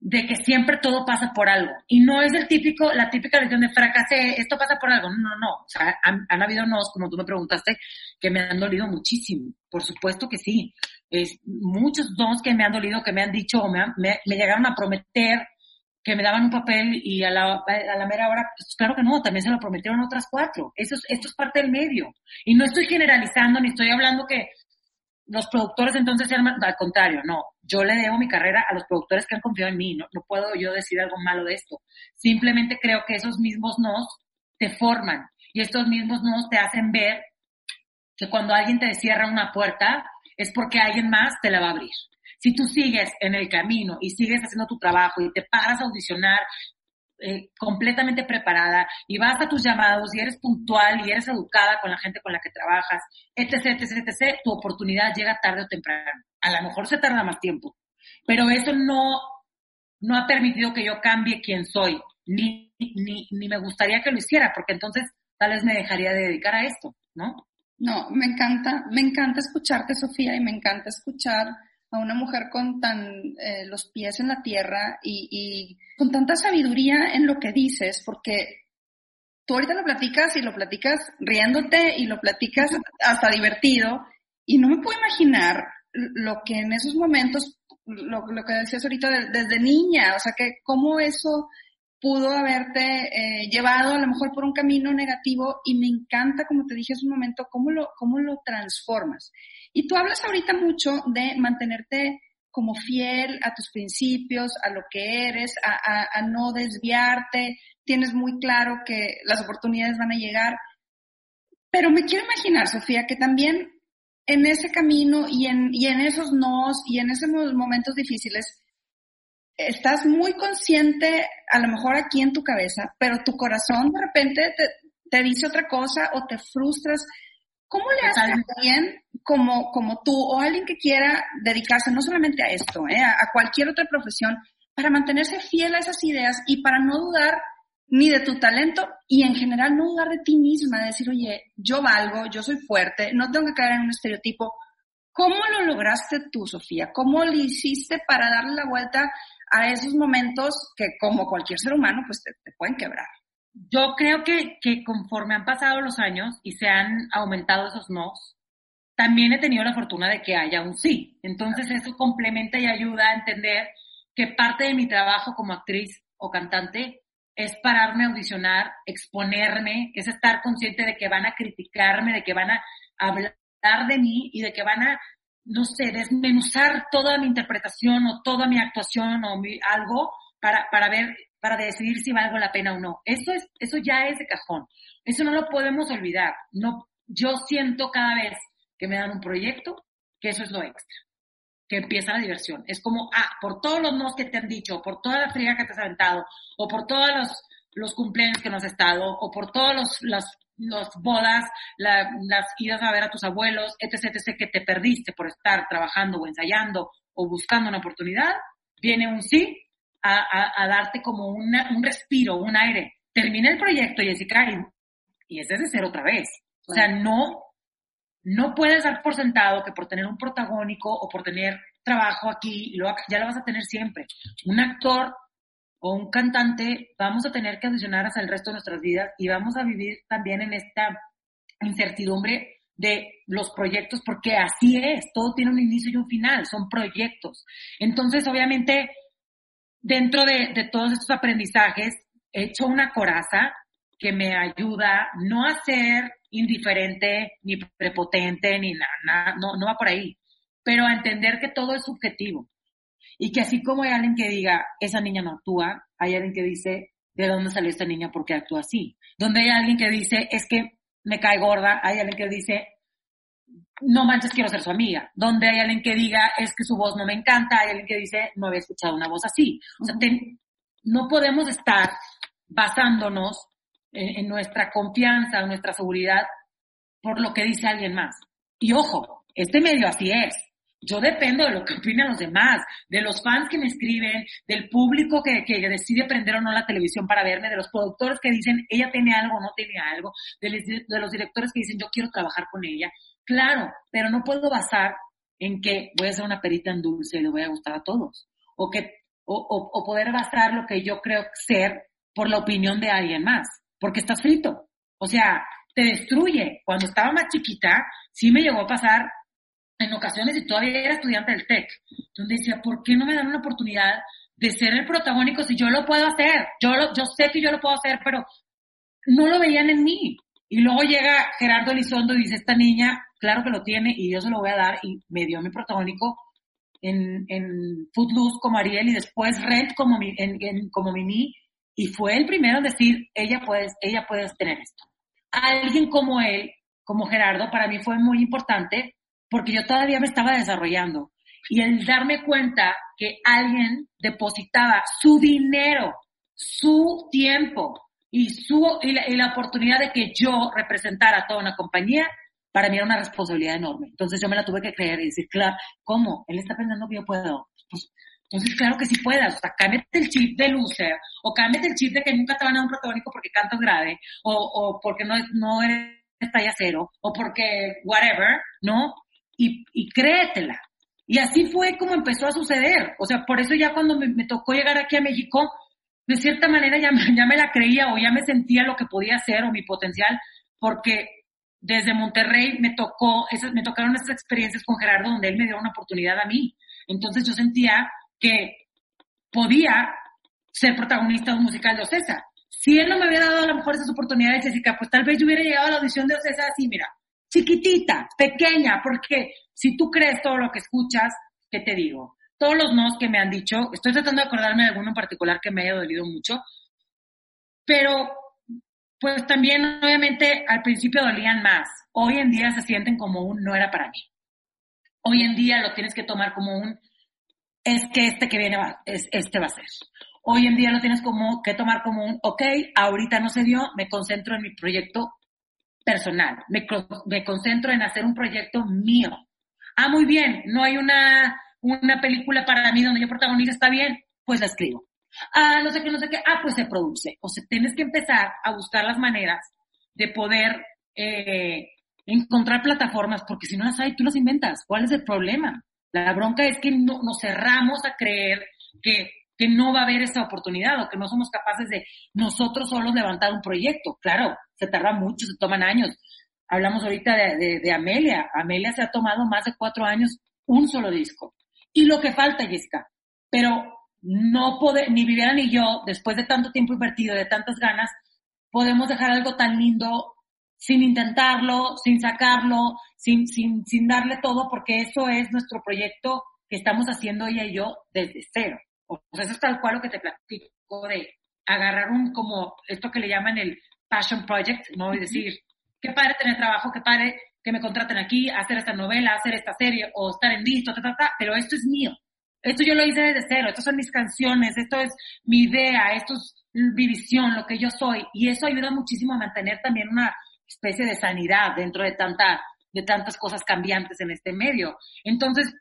de que siempre todo pasa por algo. Y no es el típico, la típica lección de fracasé, esto pasa por algo. No, no, no. O sea, han, habido nos, como tú me preguntaste, que me han dolido muchísimo. Por supuesto que sí. Es, muchos dos que me han dolido, que me han dicho, me, me, llegaron a prometer que me daban un papel y a la, a la mera hora, pues claro que no, también se lo prometieron otras cuatro. Eso es, esto es parte del medio. Y no estoy generalizando, ni estoy hablando que los productores entonces sean al contrario, no, yo le debo mi carrera a los productores que han confiado en mí, no, no puedo yo decir algo malo de esto. Simplemente creo que esos mismos nos te forman y estos mismos nos te hacen ver que cuando alguien te cierra una puerta es porque alguien más te la va a abrir. Si tú sigues en el camino y sigues haciendo tu trabajo y te paras a audicionar eh, completamente preparada y vas a tus llamados y eres puntual y eres educada con la gente con la que trabajas, etc, etc, etc, tu oportunidad llega tarde o temprano. A lo mejor se tarda más tiempo, pero eso no, no ha permitido que yo cambie quién soy, ni, ni, ni me gustaría que lo hiciera, porque entonces tal vez me dejaría de dedicar a esto, ¿no? No, me encanta, me encanta escucharte, Sofía, y me encanta escuchar a una mujer con tan eh, los pies en la tierra y, y, con tanta sabiduría en lo que dices, porque tú ahorita lo platicas y lo platicas riéndote y lo platicas hasta divertido y no me puedo imaginar lo que en esos momentos, lo, lo que decías ahorita desde niña, o sea, que cómo eso pudo haberte eh, llevado a lo mejor por un camino negativo y me encanta, como te dije hace un momento, cómo lo, cómo lo transformas. Y tú hablas ahorita mucho de mantenerte como fiel a tus principios, a lo que eres, a, a, no desviarte. Tienes muy claro que las oportunidades van a llegar. Pero me quiero imaginar, Sofía, que también en ese camino y en, y en esos nos y en esos momentos difíciles, estás muy consciente, a lo mejor aquí en tu cabeza, pero tu corazón de repente te, te dice otra cosa o te frustras. ¿Cómo le haces a alguien como, como tú o alguien que quiera dedicarse no solamente a esto, eh, a cualquier otra profesión, para mantenerse fiel a esas ideas y para no dudar ni de tu talento y en general no dudar de ti misma, de decir, oye, yo valgo, yo soy fuerte, no tengo que caer en un estereotipo. ¿Cómo lo lograste tú, Sofía? ¿Cómo lo hiciste para darle la vuelta a esos momentos que como cualquier ser humano, pues te, pueden quebrar? Yo creo que, que conforme han pasado los años y se han aumentado esos nos, también he tenido la fortuna de que haya un sí. Entonces eso complementa y ayuda a entender que parte de mi trabajo como actriz o cantante es pararme a audicionar, exponerme, es estar consciente de que van a criticarme, de que van a hablar de mí y de que van a, no sé, desmenuzar toda mi interpretación o toda mi actuación o algo para, para ver, para decidir si valgo la pena o no. Eso es, eso ya es de cajón. Eso no lo podemos olvidar. No, yo siento cada vez que me dan un proyecto que eso es lo extra que empieza la diversión. Es como, ah, por todos los nos que te han dicho, por toda la fría que te has aventado, o por todos los, los cumpleaños que no has estado, o por todas los, las, los bodas, las idas a ver a tus abuelos, etc, etc, que te perdiste por estar trabajando o ensayando o buscando una oportunidad, viene un sí a, a, darte como una, un respiro, un aire. Termina el proyecto, Jessica, y, y es de cero otra vez. O sea, no, no puedes dar por sentado que por tener un protagónico o por tener trabajo aquí, ya lo vas a tener siempre. Un actor o un cantante vamos a tener que audicionar hasta el resto de nuestras vidas y vamos a vivir también en esta incertidumbre de los proyectos, porque así es, todo tiene un inicio y un final, son proyectos. Entonces, obviamente, dentro de, todos estos aprendizajes, he hecho una coraza que me ayuda no a ser indiferente, ni prepotente, ni nada, no, no va por ahí, pero a entender que todo es subjetivo. Y que así como hay alguien que diga, esa niña no actúa, hay alguien que dice, ¿de dónde salió esta niña? ¿Por qué actúa así? Donde hay alguien que dice, es que me cae gorda, hay alguien que dice, no manches, quiero ser su amiga. Donde hay alguien que diga, es que su voz no me encanta, hay alguien que dice, no había escuchado una voz así. O sea, no podemos estar basándonos en, nuestra confianza, en nuestra seguridad por lo que dice alguien más. Y ojo, este medio así es. Yo dependo de lo que opinan los demás, de los fans que me escriben, del público que, que decide prender o no la televisión para verme, de los productores que dicen ella tiene algo o no tiene algo, de, de los directores que dicen yo quiero trabajar con ella. Claro, pero no puedo basar en que voy a ser una perita en dulce y le voy a gustar a todos. O que, o poder basar lo que yo creo ser por la opinión de alguien más porque estás frito. O sea, te destruye. Cuando estaba más chiquita, sí me llegó a pasar en ocasiones y todavía era estudiante del TEC, donde decía, ¿por qué no me dan una oportunidad de ser el protagónico si yo lo puedo hacer? Yo, lo, yo sé que yo lo puedo hacer, pero no lo veían en mí. Y luego llega Gerardo Elizondo y dice, esta niña, claro que lo tiene y yo se lo voy a dar y me dio mi protagónico en, en Footloose como Ariel y después Red como, mi, en, como Mimi y fue el primero en decir, ella puede, ella puede tener esto. Alguien como él, como Gerardo, para mí fue muy importante porque yo todavía me estaba desarrollando. Y el darme cuenta que alguien depositaba su dinero, su tiempo y, su, y la, y la oportunidad de que yo representara a toda una compañía, para mí era una responsabilidad enorme. Entonces yo me la tuve que creer y decir, claro, ¿cómo? Él está pensando que yo puedo. Pues entonces, claro que sí puedas, o sea, cámbiate el chip de loser, o cámbiate el chip de que nunca te van a un protagónico porque cantas grave, o, o porque no, no eres talla cero, o porque whatever, ¿no? Y, y créetela. Y así fue como empezó a suceder. O sea, por eso ya cuando me, me tocó llegar aquí a México, de cierta manera ya, me la creía o ya me sentía lo que podía hacer o mi potencial, porque desde Monterrey me tocó, esas, me tocaron esas experiencias con Gerardo donde él me dio una oportunidad a mí. Entonces yo sentía que podía ser protagonista de un musical de Ocesa. Si él no me hubiera dado a lo mejor esas oportunidades, Jessica, pues tal vez yo hubiera llegado a la audición de Ocesa así, mira, chiquitita, pequeña, porque si tú crees todo lo que escuchas, ¿qué te digo? Todos los nos que me han dicho, estoy tratando de acordarme de alguno en particular que me haya dolido mucho, pero pues también obviamente al principio dolían más. Hoy en día se sienten como un no era para mí. Hoy en día lo tienes que tomar como un, es que este que viene va, es, este va a ser. Hoy en día lo tienes como que tomar como un, ok, ahorita no se dio, me concentro en mi proyecto personal, me, me concentro en hacer un proyecto mío. Ah, muy bien, no hay una, una película para mí donde yo protagonizo, está bien, pues la escribo. Ah, no sé qué, no sé qué, ah, pues se produce. O sea, tienes que empezar a buscar las maneras de poder eh, encontrar plataformas, porque si no las hay, tú las inventas. ¿Cuál es el problema? La bronca es que no, nos cerramos a creer que, que no va a haber esa oportunidad o que no somos capaces de nosotros solos levantar un proyecto. Claro, se tarda mucho, se toman años. Hablamos ahorita de, de, Amelia. Amelia se ha tomado más de cuatro años un solo disco. Y lo que falta, Jessica, pero no puede, ni Viviana ni yo, después de tanto tiempo invertido, de tantas ganas, podemos dejar algo tan lindo sin intentarlo, sin sacarlo, sin, sin, sin darle todo, porque eso es nuestro proyecto que estamos haciendo ella y yo desde cero. O sea, eso es tal cual lo que te platico de agarrar un, como esto que le llaman el passion project, ¿no? Y decir, qué padre tener trabajo, qué padre que me contraten aquí, hacer esta novela, hacer esta serie, o estar en visto, ta, ta, ta, pero esto es mío. Esto yo lo hice desde cero, estas son mis canciones, esto es mi idea, esto es mi visión, lo que yo soy. Y eso ayuda muchísimo a mantener también una especie de sanidad dentro de tanta, de tantas cosas cambiantes en este medio. Entonces,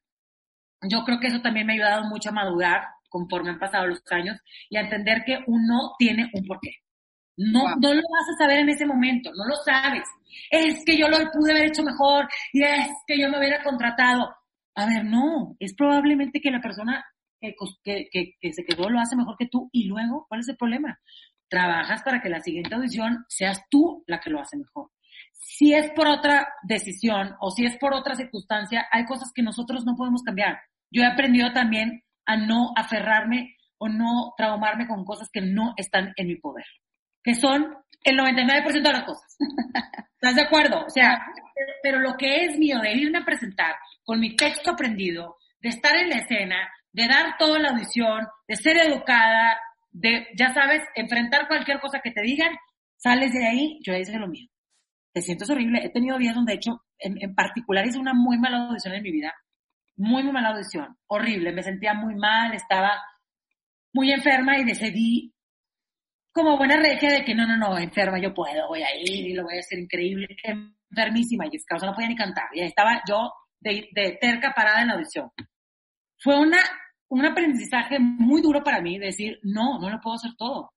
yo creo que eso también me ha ayudado mucho a madurar conforme han pasado los años y a entender que uno tiene un porqué. No, no lo vas a saber en ese momento, no lo sabes. Es que yo lo pude haber hecho mejor y es que yo me hubiera contratado. A ver, no, es probablemente que la persona que, que, que, se quedó lo hace mejor que tú y luego, ¿cuál es el problema? trabajas para que la siguiente audición seas tú la que lo hace mejor. Si es por otra decisión o si es por otra circunstancia, hay cosas que nosotros no podemos cambiar. Yo he aprendido también a no aferrarme o no traumarme con cosas que no están en mi poder, que son el 99% de las cosas. [LAUGHS] ¿Estás de acuerdo? O sea, pero lo que es mío de irme a presentar con mi texto aprendido, de estar en la escena, de dar toda la audición, de ser educada, de, ya sabes, enfrentar cualquier cosa que te digan, sales de ahí, yo hice lo mío. Te sientes horrible. He tenido días donde, he hecho, en, particular, hice una muy mala audición en mi vida. Muy, muy mala audición. Horrible. Me sentía muy mal, estaba muy enferma y decidí, como buena regia, de que no, no, no, enferma, yo puedo, voy a ir y lo voy a hacer increíble. Enfermísima, y es que no podía ni cantar. Y estaba yo de, de terca parada en la audición. Fue una un aprendizaje muy duro para mí, decir, no, no lo puedo hacer todo.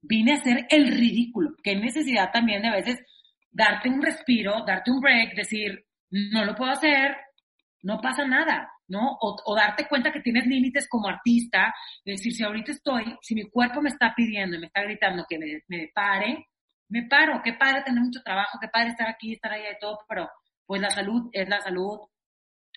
Vine a hacer el ridículo. Qué necesidad también de a veces darte un respiro, darte un break, decir, no lo puedo hacer, no pasa nada, ¿no? O, darte cuenta que tienes límites como artista, decir, si ahorita estoy, si mi cuerpo me está pidiendo y me está gritando que me, me pare, me paro, qué padre tener mucho trabajo, qué padre estar aquí, estar allá de todo, pero pues la salud es la salud,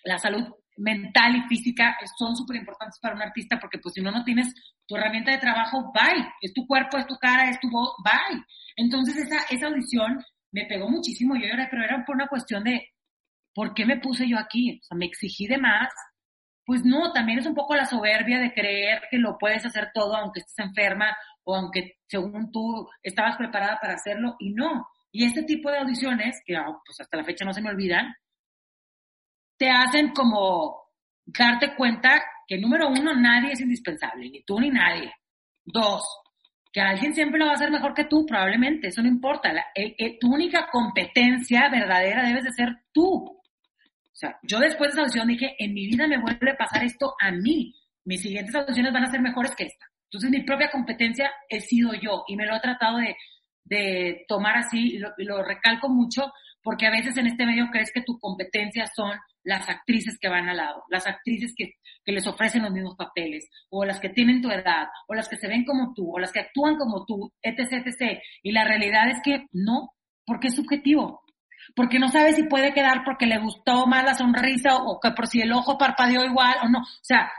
la salud mental y física son súper importantes para un artista porque pues si no, no tienes tu herramienta de trabajo, bye. Es tu cuerpo, es tu cara, es tu voz, bye. Entonces esa, esa audición me pegó muchísimo, yo lloré, pero era por una cuestión de, ¿por qué me puse yo aquí? O sea, me exigí de más. Pues no, también es un poco la soberbia de creer que lo puedes hacer todo aunque estés enferma o aunque según tú estabas preparada para hacerlo y no. Y este tipo de audiciones, que ah, pues hasta la fecha no se me olvidan, te hacen como darte cuenta que número uno, nadie es indispensable, ni tú ni nadie. Dos, que alguien siempre lo va a hacer mejor que tú, probablemente, eso no importa. tu única competencia verdadera debes de ser tú. O sea, yo después de esa audición dije, en mi vida me vuelve a pasar esto a mí. Mis siguientes audiciones van a ser mejores que esta. Entonces mi propia competencia he sido yo y me lo he tratado de, de tomar así y lo, recalco mucho porque a veces en este medio crees que tu competencia son las actrices que van al lado, las actrices que, que, les ofrecen los mismos papeles, o las que tienen tu edad, o las que se ven como tú, o las que actúan como tú, etc, etc. Y la realidad es que no, porque es subjetivo. Porque no sabes si puede quedar porque le gustó más la sonrisa o que por si el ojo parpadeó igual o no. O sea,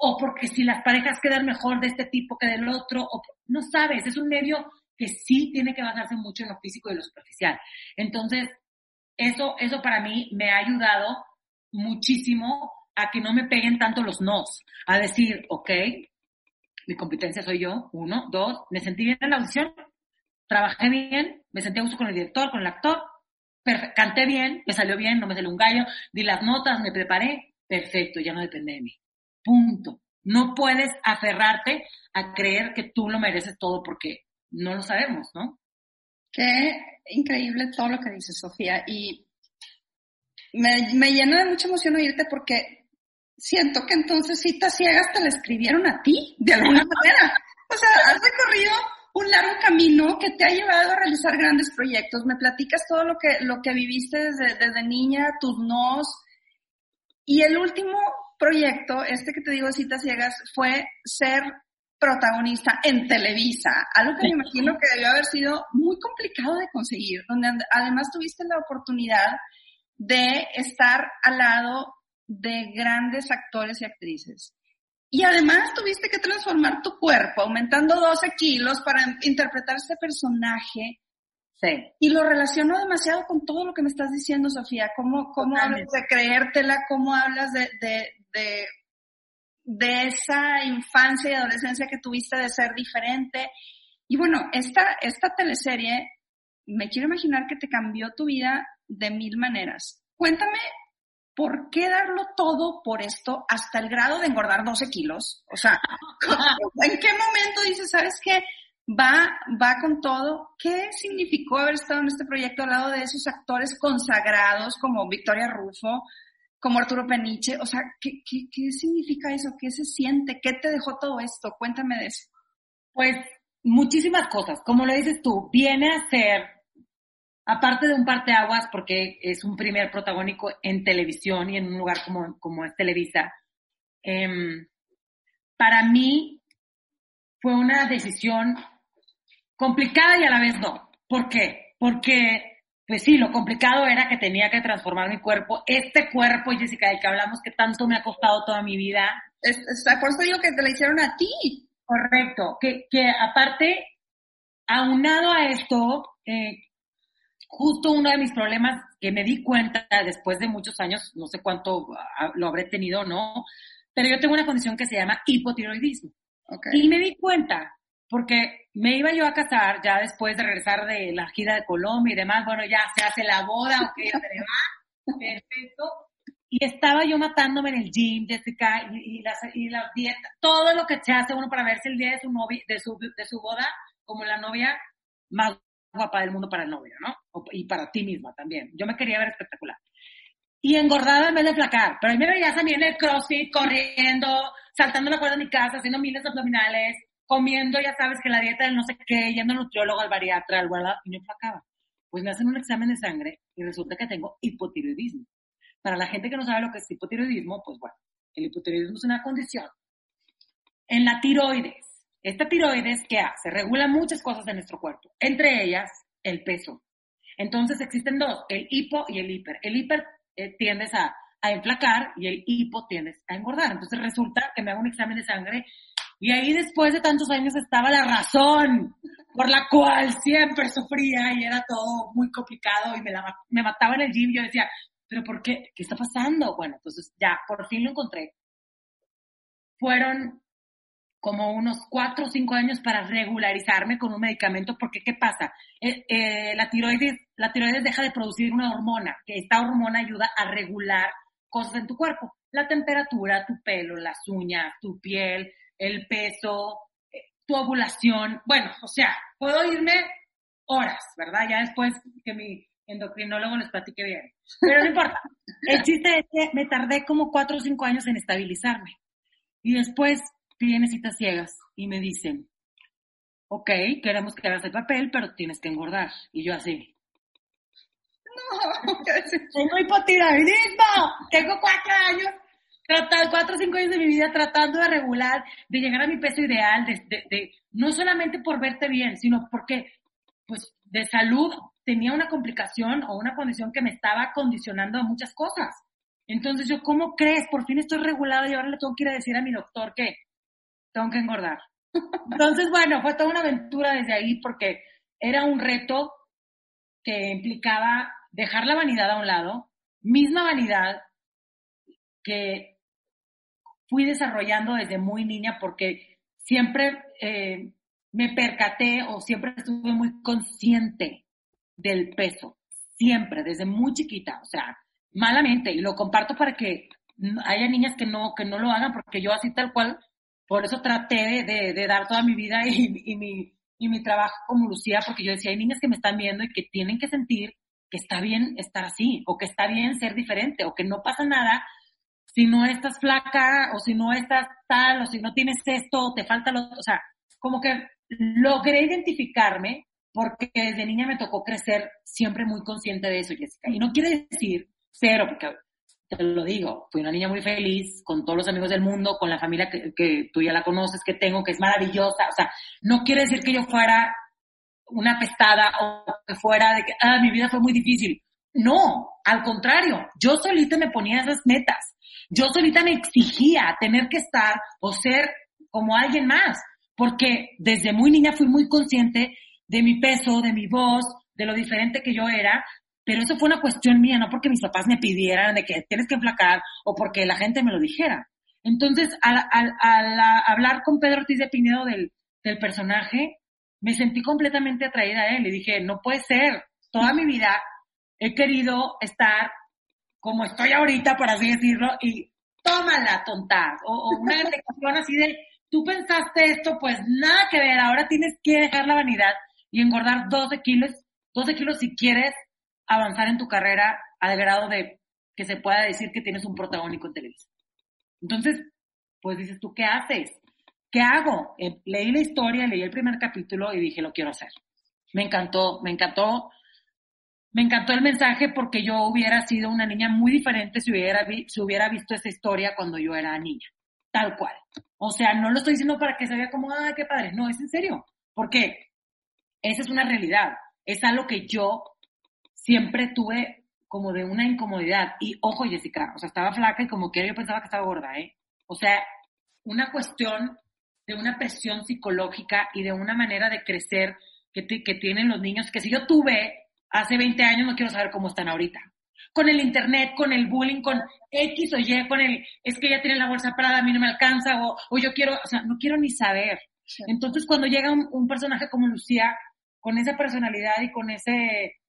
o porque si las parejas quedan mejor de este tipo que del otro, o no sabes, es un medio que sí tiene que basarse mucho en lo físico y lo superficial. Entonces, eso, eso para mí me ha ayudado muchísimo a que no me peguen tanto los nos, a decir, ok, mi competencia soy yo, uno, dos, me sentí bien en la audición, trabajé bien, me sentí a gusto con el director, con el actor, canté bien, me salió bien, no me salió un gallo, di las notas, me preparé, perfecto, ya no depende de mí. Punto. No puedes aferrarte a creer que tú lo mereces todo porque no lo sabemos, ¿no? Qué increíble todo lo que dices, Sofía. Y me, me llena de mucha emoción oírte porque siento que entonces citas ciegas te la escribieron a ti, de alguna [LAUGHS] manera. O sea, has recorrido un largo camino que te ha llevado a realizar grandes proyectos. Me platicas todo lo que, lo que viviste desde, desde niña, tus nos. Y el último proyecto, este que te digo de citas ciegas, fue ser protagonista en Televisa, algo que me imagino que debió haber sido muy complicado de conseguir, donde además tuviste la oportunidad de estar al lado de grandes actores y actrices. Y además tuviste que transformar tu cuerpo, aumentando 12 kilos para interpretar este personaje. Sí. Y lo relaciono demasiado con todo lo que me estás diciendo, Sofía. ¿Cómo, cómo hablas de creértela? ¿Cómo hablas de, de, de, de esa infancia y adolescencia que tuviste de ser diferente? Y bueno, esta, esta teleserie, me quiero imaginar que te cambió tu vida de mil maneras. Cuéntame ¿por qué darlo todo por esto hasta el grado de engordar 12 kilos? O sea, ¿en qué momento dices, sabes qué? Va, va con todo. ¿Qué significó haber estado en este proyecto al lado de esos actores consagrados como Victoria Rufo, como Arturo Peniche? O sea, ¿qué, qué, qué significa eso? ¿Qué se siente? ¿Qué te dejó todo esto? Cuéntame de eso. Pues muchísimas cosas. Como lo dices tú, viene a ser aparte de un parteaguas, porque es un primer protagónico en televisión y en un lugar como, como es Televisa, em, para mí fue una decisión complicada y a la vez no. ¿Por qué? Porque, pues sí, lo complicado era que tenía que transformar mi cuerpo. Este cuerpo, Jessica, del que hablamos, que tanto me ha costado toda mi vida. Es, por eso digo que te la hicieron a ti. Correcto. Que, que aparte, aunado a esto, eh, justo uno de mis problemas que me di cuenta después de muchos años, no sé cuánto ah, lo habré tenido, ¿no? Pero yo tengo una condición que se llama hipotiroidismo. Y me di cuenta, porque me iba yo a casar ya después de regresar de la gira de Colombia y demás, bueno, ya se hace la boda, ok, va, perfecto. Y estaba yo matándome en el gym, Jessica, y, y, las, y las dietas, todo lo que se hace uno para verse el día de su, novia, de su, de su boda, como la novia más guapa del mundo para el novio, ¿no? y para ti misma también. Yo me quería ver espectacular. Y engordada en vez de flacar. Pero ahí me veías también en el crossfit, corriendo, saltando la cuerda en mi casa, haciendo miles de abdominales, comiendo, ya sabes, que la dieta del no sé qué, yendo al nutriólogo, al bariatra, al guarda, y no flacaba. Pues me hacen un examen de sangre y resulta que tengo hipotiroidismo. Para la gente que no sabe lo que es hipotiroidismo, pues bueno, el hipotiroidismo es una condición en la tiroides esta tiroides, ¿qué hace? Regula muchas cosas de nuestro cuerpo, entre ellas el peso. Entonces existen dos, el hipo y el hiper. El hiper eh, tiendes a, a enflacar y el hipo tiendes a engordar. Entonces resulta que me hago un examen de sangre y ahí después de tantos años estaba la razón por la cual siempre sufría y era todo muy complicado y me, la, me mataba en el gym. Yo decía, pero ¿por qué? ¿Qué está pasando? Bueno, entonces ya, por fin lo encontré. Fueron como unos cuatro o cinco años para regularizarme con un medicamento, porque ¿qué pasa? Eh, eh, la, tiroides, la tiroides deja de producir una hormona, que esta hormona ayuda a regular cosas en tu cuerpo, la temperatura, tu pelo, las uñas, tu piel, el peso, eh, tu ovulación, bueno, o sea, puedo irme horas, ¿verdad? Ya después que mi endocrinólogo les platique bien. Pero no importa. [LAUGHS] El chiste es que me tardé como cuatro o cinco años en estabilizarme. Y después tiene citas ciegas y me dicen, ok, queremos que hagas el papel, pero tienes que engordar. Y yo así. No, [LAUGHS] tengo hipotiroidismo, tengo cuatro años, tratando, cuatro o cinco años de mi vida tratando de regular, de llegar a mi peso ideal, de, de, no solamente por verte bien, sino porque, pues, de salud tenía una complicación o una condición que me estaba condicionando a muchas cosas. Entonces yo, ¿cómo crees? Por fin estoy regulada y ahora le tengo que ir a decir a mi doctor que tengo que engordar. Entonces, bueno, fue toda una aventura desde ahí porque era un reto que implicaba dejar la vanidad a un lado, misma vanidad que fui desarrollando desde muy niña porque siempre eh, me percaté o siempre estuve muy consciente del peso. siempre, desde muy chiquita, o sea, malamente, y lo comparto para que haya niñas que no, que no lo hagan, porque yo así tal cual, por eso traté de, dar toda mi vida y mi trabajo como Lucía, porque yo decía, hay niñas que me están viendo y que tienen que sentir que está bien estar así, o que está bien ser diferente, o que no pasa nada si no estás flaca, o si no estás tal, o si no tienes esto, o te falta lo otro, o sea, como que logré identificarme porque desde niña me tocó crecer siempre muy consciente de eso, Jessica. Y no quiere decir cero, porque te lo digo, fui una niña muy feliz, con todos los amigos del mundo, con la familia que, que, tú ya la conoces, que tengo, que es maravillosa. O sea, no quiere decir que yo fuera una pestada o que fuera de que, ah, mi vida fue muy difícil. No, al contrario, yo solita me ponía esas metas. Yo solita me exigía tener que estar o ser como alguien más, porque desde muy niña fui muy consciente de mi peso, de mi voz, de lo diferente que yo era, pero eso fue una cuestión mía, no porque mis papás me pidieran de que tienes que enflacar o porque la gente me lo dijera. Entonces, al, hablar con Pedro Ortiz de Pinedo del, del personaje, me sentí completamente atraída a él y dije, no puede ser, toda mi vida he querido estar como estoy ahorita, por así decirlo, y tómala, tonta, o, o una reflexión así de, tú pensaste esto, pues nada que ver, ahora tienes que dejar la vanidad y engordar 12 kilos, 12 kilos si quieres avanzar en tu carrera al grado de que se pueda decir que tienes un protagónico en televisión. Entonces, pues dices tú, ¿qué haces? ¿Qué hago? Eh, leí la historia, leí el primer capítulo y dije, lo quiero hacer. Me encantó, me encantó, me encantó el mensaje porque yo hubiera sido una niña muy diferente si hubiera, si hubiera visto esa historia cuando yo era niña. Tal cual. O sea, no lo estoy diciendo para que se vea como, ah, qué padre. No, es en serio. Porque esa es una realidad. Es algo que yo siempre tuve como de una incomodidad. Y ojo, Jessica, o sea, estaba flaca y como que yo pensaba que estaba gorda, ¿eh? O sea, una cuestión de una presión psicológica y de una manera de crecer que, que tienen los niños, que si yo tuve hace 20 años, no quiero saber cómo están ahorita. Con el internet, con el bullying, con X o Y, con el, es que ella tiene la bolsa parada, a mí no me alcanza, o, o yo quiero, o sea, no quiero ni saber. Entonces, cuando llega un, un personaje como Lucía, con esa personalidad y con ese,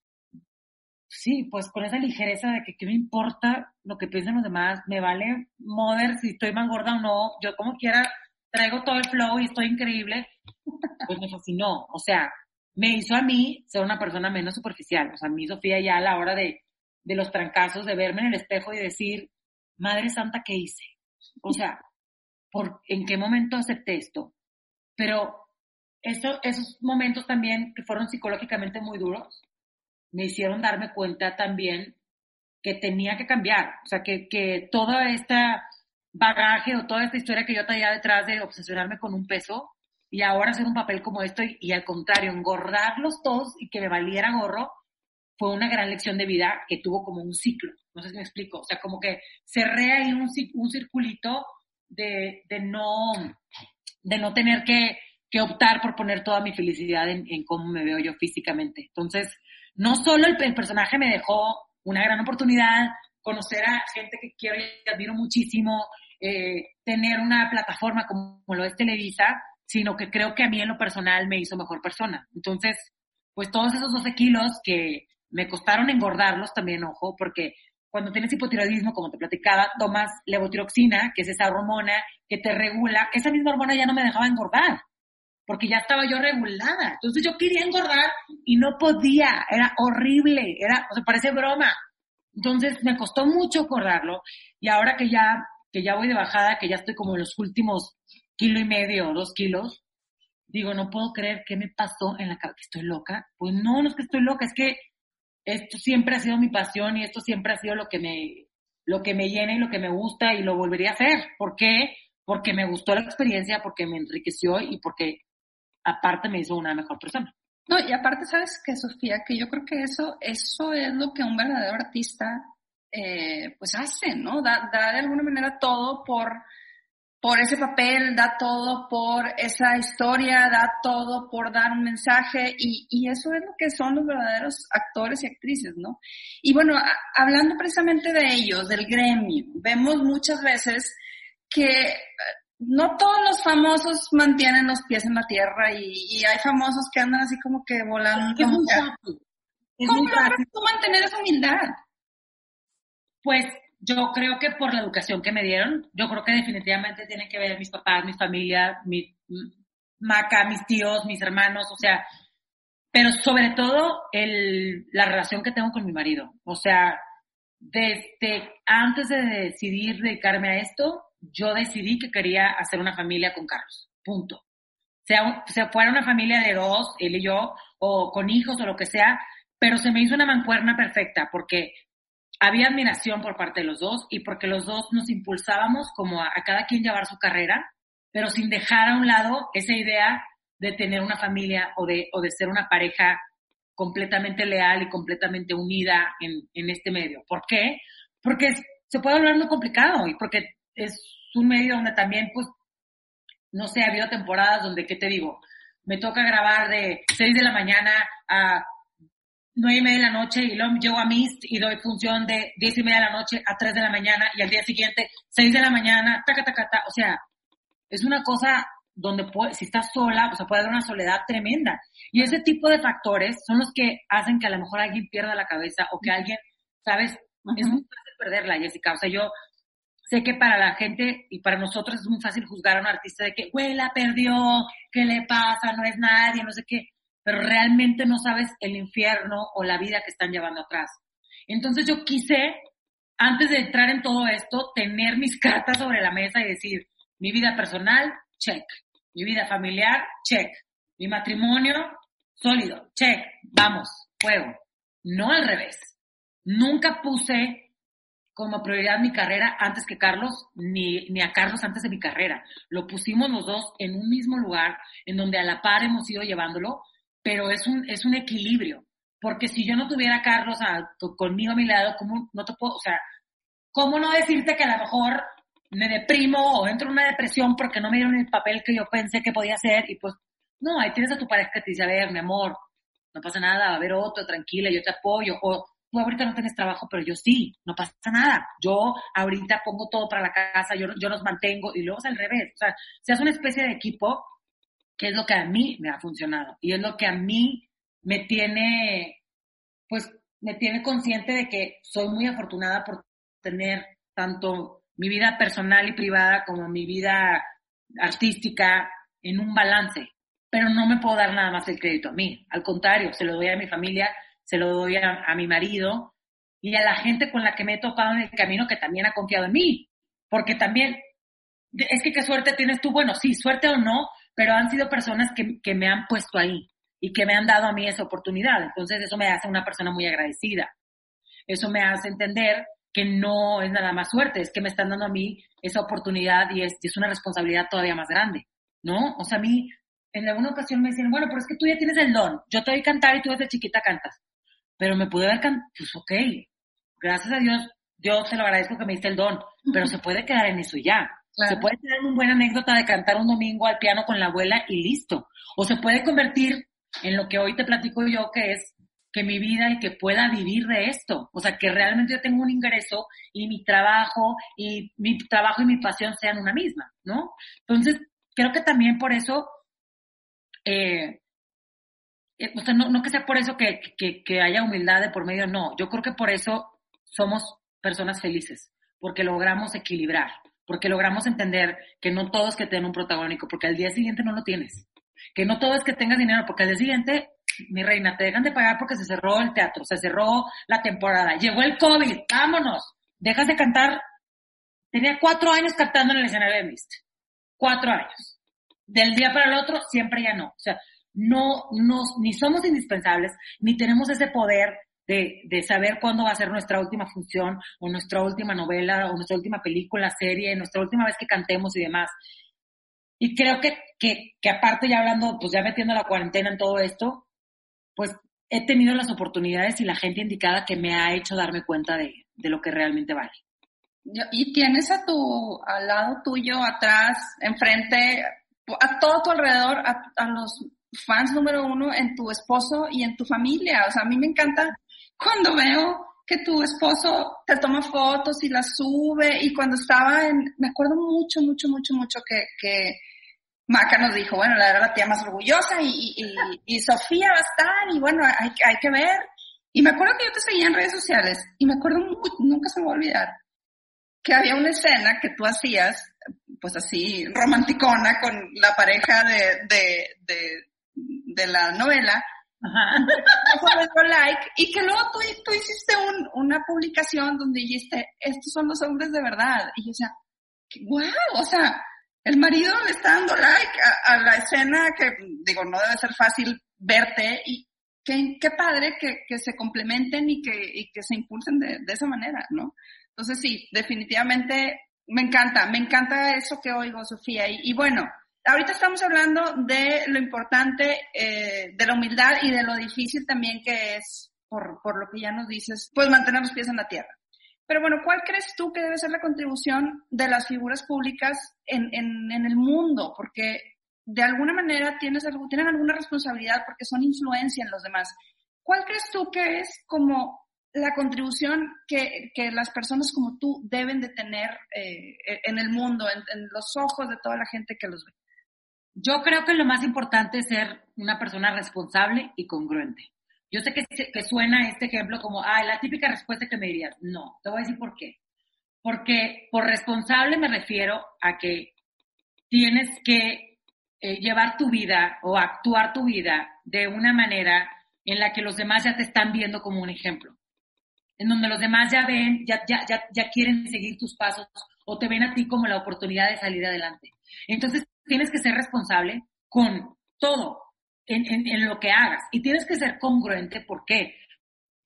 sí, pues con esa ligereza de que qué me importa lo que piensen los demás, me vale mover si estoy más gorda o no, yo como quiera traigo todo el flow y estoy increíble, [LAUGHS] pues me fascinó, o sea, me hizo a mí ser una persona menos superficial, o sea, a mí Sofía ya a la hora de, de los trancazos, de verme en el espejo y decir, Madre Santa, ¿qué hice? O sea, ¿por, ¿en qué momento acepté esto? Pero eso, esos momentos también que fueron psicológicamente muy duros, me hicieron darme cuenta también que tenía que cambiar, o sea, que, que toda esta bagaje o toda esta historia que yo traía detrás de obsesionarme con un peso y ahora hacer un papel como esto y, al contrario, engordarlos todos y que me valiera gorro, fue una gran lección de vida que tuvo como un ciclo. No sé si me explico. O sea, como que cerré ahí un, un circulito de, de, no, de no tener que, que optar por poner toda mi felicidad en, en, cómo me veo yo físicamente. Entonces, no solo el, personaje me dejó una gran oportunidad, conocer a gente que quiero y admiro muchísimo, eh, tener una plataforma como lo es Televisa, sino que creo que a mí en lo personal me hizo mejor persona. Entonces, pues todos esos 12 kilos que me costaron engordarlos también, ojo, porque cuando tienes hipotiroidismo, como te platicaba, tomas levotiroxina, que es esa hormona que te regula, esa misma hormona ya no me dejaba engordar porque ya estaba yo regulada. Entonces yo quería engordar y no podía, era horrible, era, o sea, parece broma. Entonces me costó mucho acordarlo y ahora que ya, que ya voy de bajada, que ya estoy como en los últimos kilo y medio dos kilos, digo, no puedo creer qué me pasó en la cabeza, que estoy loca. Pues no, no es que estoy loca, es que esto siempre ha sido mi pasión y esto siempre ha sido lo que me, lo que me llena y lo que me gusta y lo volvería a hacer. ¿Por qué? Porque me gustó la experiencia, porque me enriqueció y porque aparte me hizo una mejor persona. No, y aparte, ¿sabes qué, Sofía? Que yo creo que eso, eso es lo que un verdadero artista eh, pues hace, ¿no? Da, da, de alguna manera todo por, por ese papel, da todo por esa historia, da todo por dar un mensaje y, y eso es lo que son los verdaderos actores y actrices, ¿no? Y bueno, a, hablando precisamente de ellos, del gremio, vemos muchas veces que no todos los famosos mantienen los pies en la tierra y, y hay famosos que andan así como que volando. Es ¿Cómo logras tú mantener esa humildad? Pues yo creo que por la educación que me dieron, yo creo que definitivamente tienen que ver mis papás, mi familia, mi maca, mis tíos, mis hermanos, o sea, pero sobre todo el, la relación que tengo con mi marido. O sea, desde antes de decidir dedicarme a esto, yo decidí que quería hacer una familia con Carlos. Punto. Sea, sea fuera una familia de dos, él y yo, o con hijos o lo que sea, pero se me hizo una mancuerna perfecta porque había admiración por parte de los dos y porque los dos nos impulsábamos como a, cada quien llevar su carrera, pero sin dejar a un lado esa idea de tener una familia o de, o de ser una pareja completamente leal y completamente unida en, en este medio. ¿Por qué? Porque se puede hablar muy complicado y porque es un medio donde también, pues, no sé, ha habido temporadas donde, ¿qué te digo? Me toca grabar de 6 de la mañana a nueve y media de la noche y luego llego a Mist y doy función de diez y media de la noche a 3 de la mañana y al día siguiente 6 de la mañana, taca, taca, taca. O sea, es una cosa donde puede, si estás sola, o sea, puede haber una soledad tremenda. Y ese tipo de factores son los que hacen que a lo mejor alguien pierda la cabeza o que alguien, ¿sabes? Es muy fácil perderla, Jessica. O sea, yo sé que para la gente y para nosotros es muy fácil juzgar a un artista de que, güey, la perdió, ¿qué le pasa? No es nadie, no sé qué pero realmente no sabes el infierno o la vida que están llevando atrás. Entonces yo quise, antes de entrar en todo esto, tener mis cartas sobre la mesa y decir, mi vida personal, check. Mi vida familiar, check. Mi matrimonio, sólido, check. Vamos, fuego. No al revés. Nunca puse como prioridad mi carrera antes que Carlos, ni, ni a Carlos antes de mi carrera. Lo pusimos los dos en un mismo lugar, en donde a la par hemos ido llevándolo, pero es un, es un equilibrio. Porque si yo no tuviera a Carlos conmigo a mi lado, ¿cómo no te puedo, o sea, cómo no decirte que a lo mejor me deprimo o entro en una depresión porque no me dieron el papel que yo pensé que podía hacer y pues, no, ahí tienes a tu pareja que te dice, a ver, mi amor, no pasa nada, va a haber otro, tranquila, yo te apoyo, o tú ahorita no tienes trabajo, pero yo sí, no pasa nada, yo ahorita pongo todo para la casa, yo, yo los mantengo y luego es al revés, o sea, se hace una especie de equipo que es lo que a mí me ha funcionado y es lo que a mí me tiene, pues, me tiene consciente de que soy muy afortunada por tener tanto mi vida personal y privada como mi vida artística en un balance. Pero no me puedo dar nada más el crédito a mí. Al contrario, se lo doy a mi familia, se lo doy a, a mi marido y a la gente con la que me he topado en el camino que también ha confiado en mí. Porque también, es que qué suerte tienes tú. Bueno, sí, suerte o no, pero han sido personas que, que me han puesto ahí y que me han dado a mí esa oportunidad. Entonces eso me hace una persona muy agradecida. Eso me hace entender que no es nada más suerte, es que me están dando a mí esa oportunidad y es, es una responsabilidad todavía más grande, ¿no? O sea, a mí en alguna ocasión me decían, bueno, pero es que tú ya tienes el don, yo te voy a cantar y tú desde chiquita cantas, pero me pude cantado, pues ok, gracias a Dios, yo te lo agradezco que me diste el don, pero se puede quedar en eso ya. Se puede tener una buena anécdota de cantar un domingo al piano con la abuela y listo. O se puede convertir en lo que hoy te platico yo, que es que mi vida y que pueda vivir de esto. O sea, que realmente yo tengo un ingreso y mi trabajo y mi trabajo y mi pasión sean una misma, ¿no? Entonces, creo que también por eso, eh, sea, no, que sea por eso que, haya humildad de por medio, no. Yo creo que por eso somos personas felices, porque logramos equilibrar porque logramos entender que no todo es que tengan un protagónico, porque al día siguiente no lo tienes. Que no todo es que tengas dinero, porque al día siguiente, mi reina, te dejan de pagar porque se cerró el teatro, se cerró la temporada, llegó el COVID, vámonos, dejas de cantar. Tenía cuatro años cantando en el escenario de Mist. Cuatro años. Del día para el otro, siempre ya no. No, nos, ni somos indispensables, ni tenemos ese poder de, de, saber cuándo va a ser nuestra última función o nuestra última novela o nuestra última película, serie, nuestra última vez que cantemos y demás. Y creo que, que, que aparte ya hablando, pues ya metiendo la cuarentena en todo esto, pues he tenido las oportunidades y la gente indicada que me ha hecho darme cuenta de, de lo que realmente vale. Y tienes a tu, al lado tuyo, atrás, enfrente, a todo tu alrededor, a, a los fans número uno en tu esposo y en tu familia. O sea, a mí me encanta cuando veo que tu esposo te toma fotos y las sube y cuando estaba en, me acuerdo mucho, mucho, mucho, mucho que, que Maca nos dijo, bueno, la era la tía más orgullosa y, y, y, Sofía va a estar y bueno, hay, hay que ver. Y me acuerdo que yo te seguía en redes sociales y me acuerdo, nunca se me va a olvidar, que había una escena que tú hacías, pues así, romanticona con la pareja de, de, de, de la novela. [LAUGHS] like, y que luego tú, tú hiciste un, una publicación donde dijiste, estos son los hombres de verdad. Y yo decía, wow, o sea, el marido le está dando like a, la escena que, digo, no debe ser fácil verte y qué, qué padre que, que se complementen y que, y que se impulsen de, de esa manera, ¿no? Entonces sí, definitivamente me encanta, me encanta eso que oigo, Sofía. Y, y bueno, ahorita estamos hablando de lo importante, eh, de la humildad y de lo difícil también que es, por, por lo que ya nos dices, pues mantener los pies en la tierra. Pero bueno, ¿cuál crees tú que debe ser la contribución de las figuras públicas en, en, el mundo? Porque de alguna manera tienes, tienen alguna responsabilidad porque son influencia en los demás. ¿Cuál crees tú que es como la contribución que, que las personas como tú deben de tener eh, en el mundo, en, en, los ojos de toda la gente que los ve? Yo creo que lo más importante es ser una persona responsable y congruente. Yo sé que, suena este ejemplo como, ah, la típica respuesta que me dirías. No, te voy a decir por qué. Porque por responsable me refiero a que tienes que eh, llevar tu vida o actuar tu vida de una manera en la que los demás ya te están viendo como un ejemplo en donde los demás ya ven, ya, ya, ya, ya quieren seguir tus pasos o te ven a ti como la oportunidad de salir adelante. Entonces tienes que ser responsable con todo en, lo que hagas y tienes que ser congruente. ¿Por qué?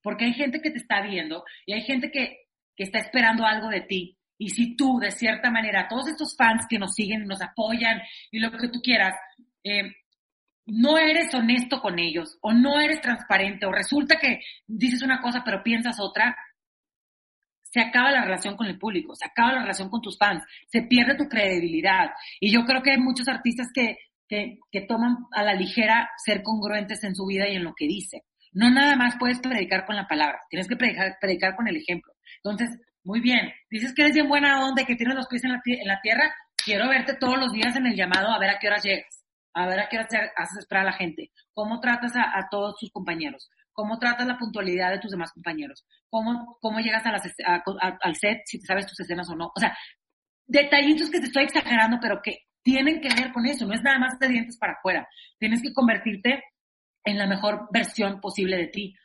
Porque hay gente que te está viendo y hay gente que, que está esperando algo de ti. Y si tú, de cierta manera, todos estos fans que nos siguen, nos apoyan y lo que tú quieras, eh, no eres honesto con ellos o no eres transparente o resulta que dices una cosa pero piensas otra, se acaba la relación con el público, se acaba la relación con tus fans, se pierde tu credibilidad. Y yo creo que hay muchos artistas que, que, que toman a la ligera ser congruentes en su vida y en lo que dicen. No nada más puedes predicar con la palabra, tienes que predicar, predicar con el ejemplo. Entonces, muy bien, dices que eres bien buena onda que tienes los pies en la, tierra, quiero verte todos los días en el llamado a ver a qué horas llegas a ver a qué haces esperar a la gente, cómo tratas a, todos tus compañeros, cómo tratas la puntualidad de tus demás compañeros, cómo, cómo llegas a las, al set, si sabes tus escenas o no. O sea, detallitos que te estoy exagerando, pero que tienen que ver con eso, no es nada más de dientes para afuera. Tienes que convertirte en la mejor versión posible de ti,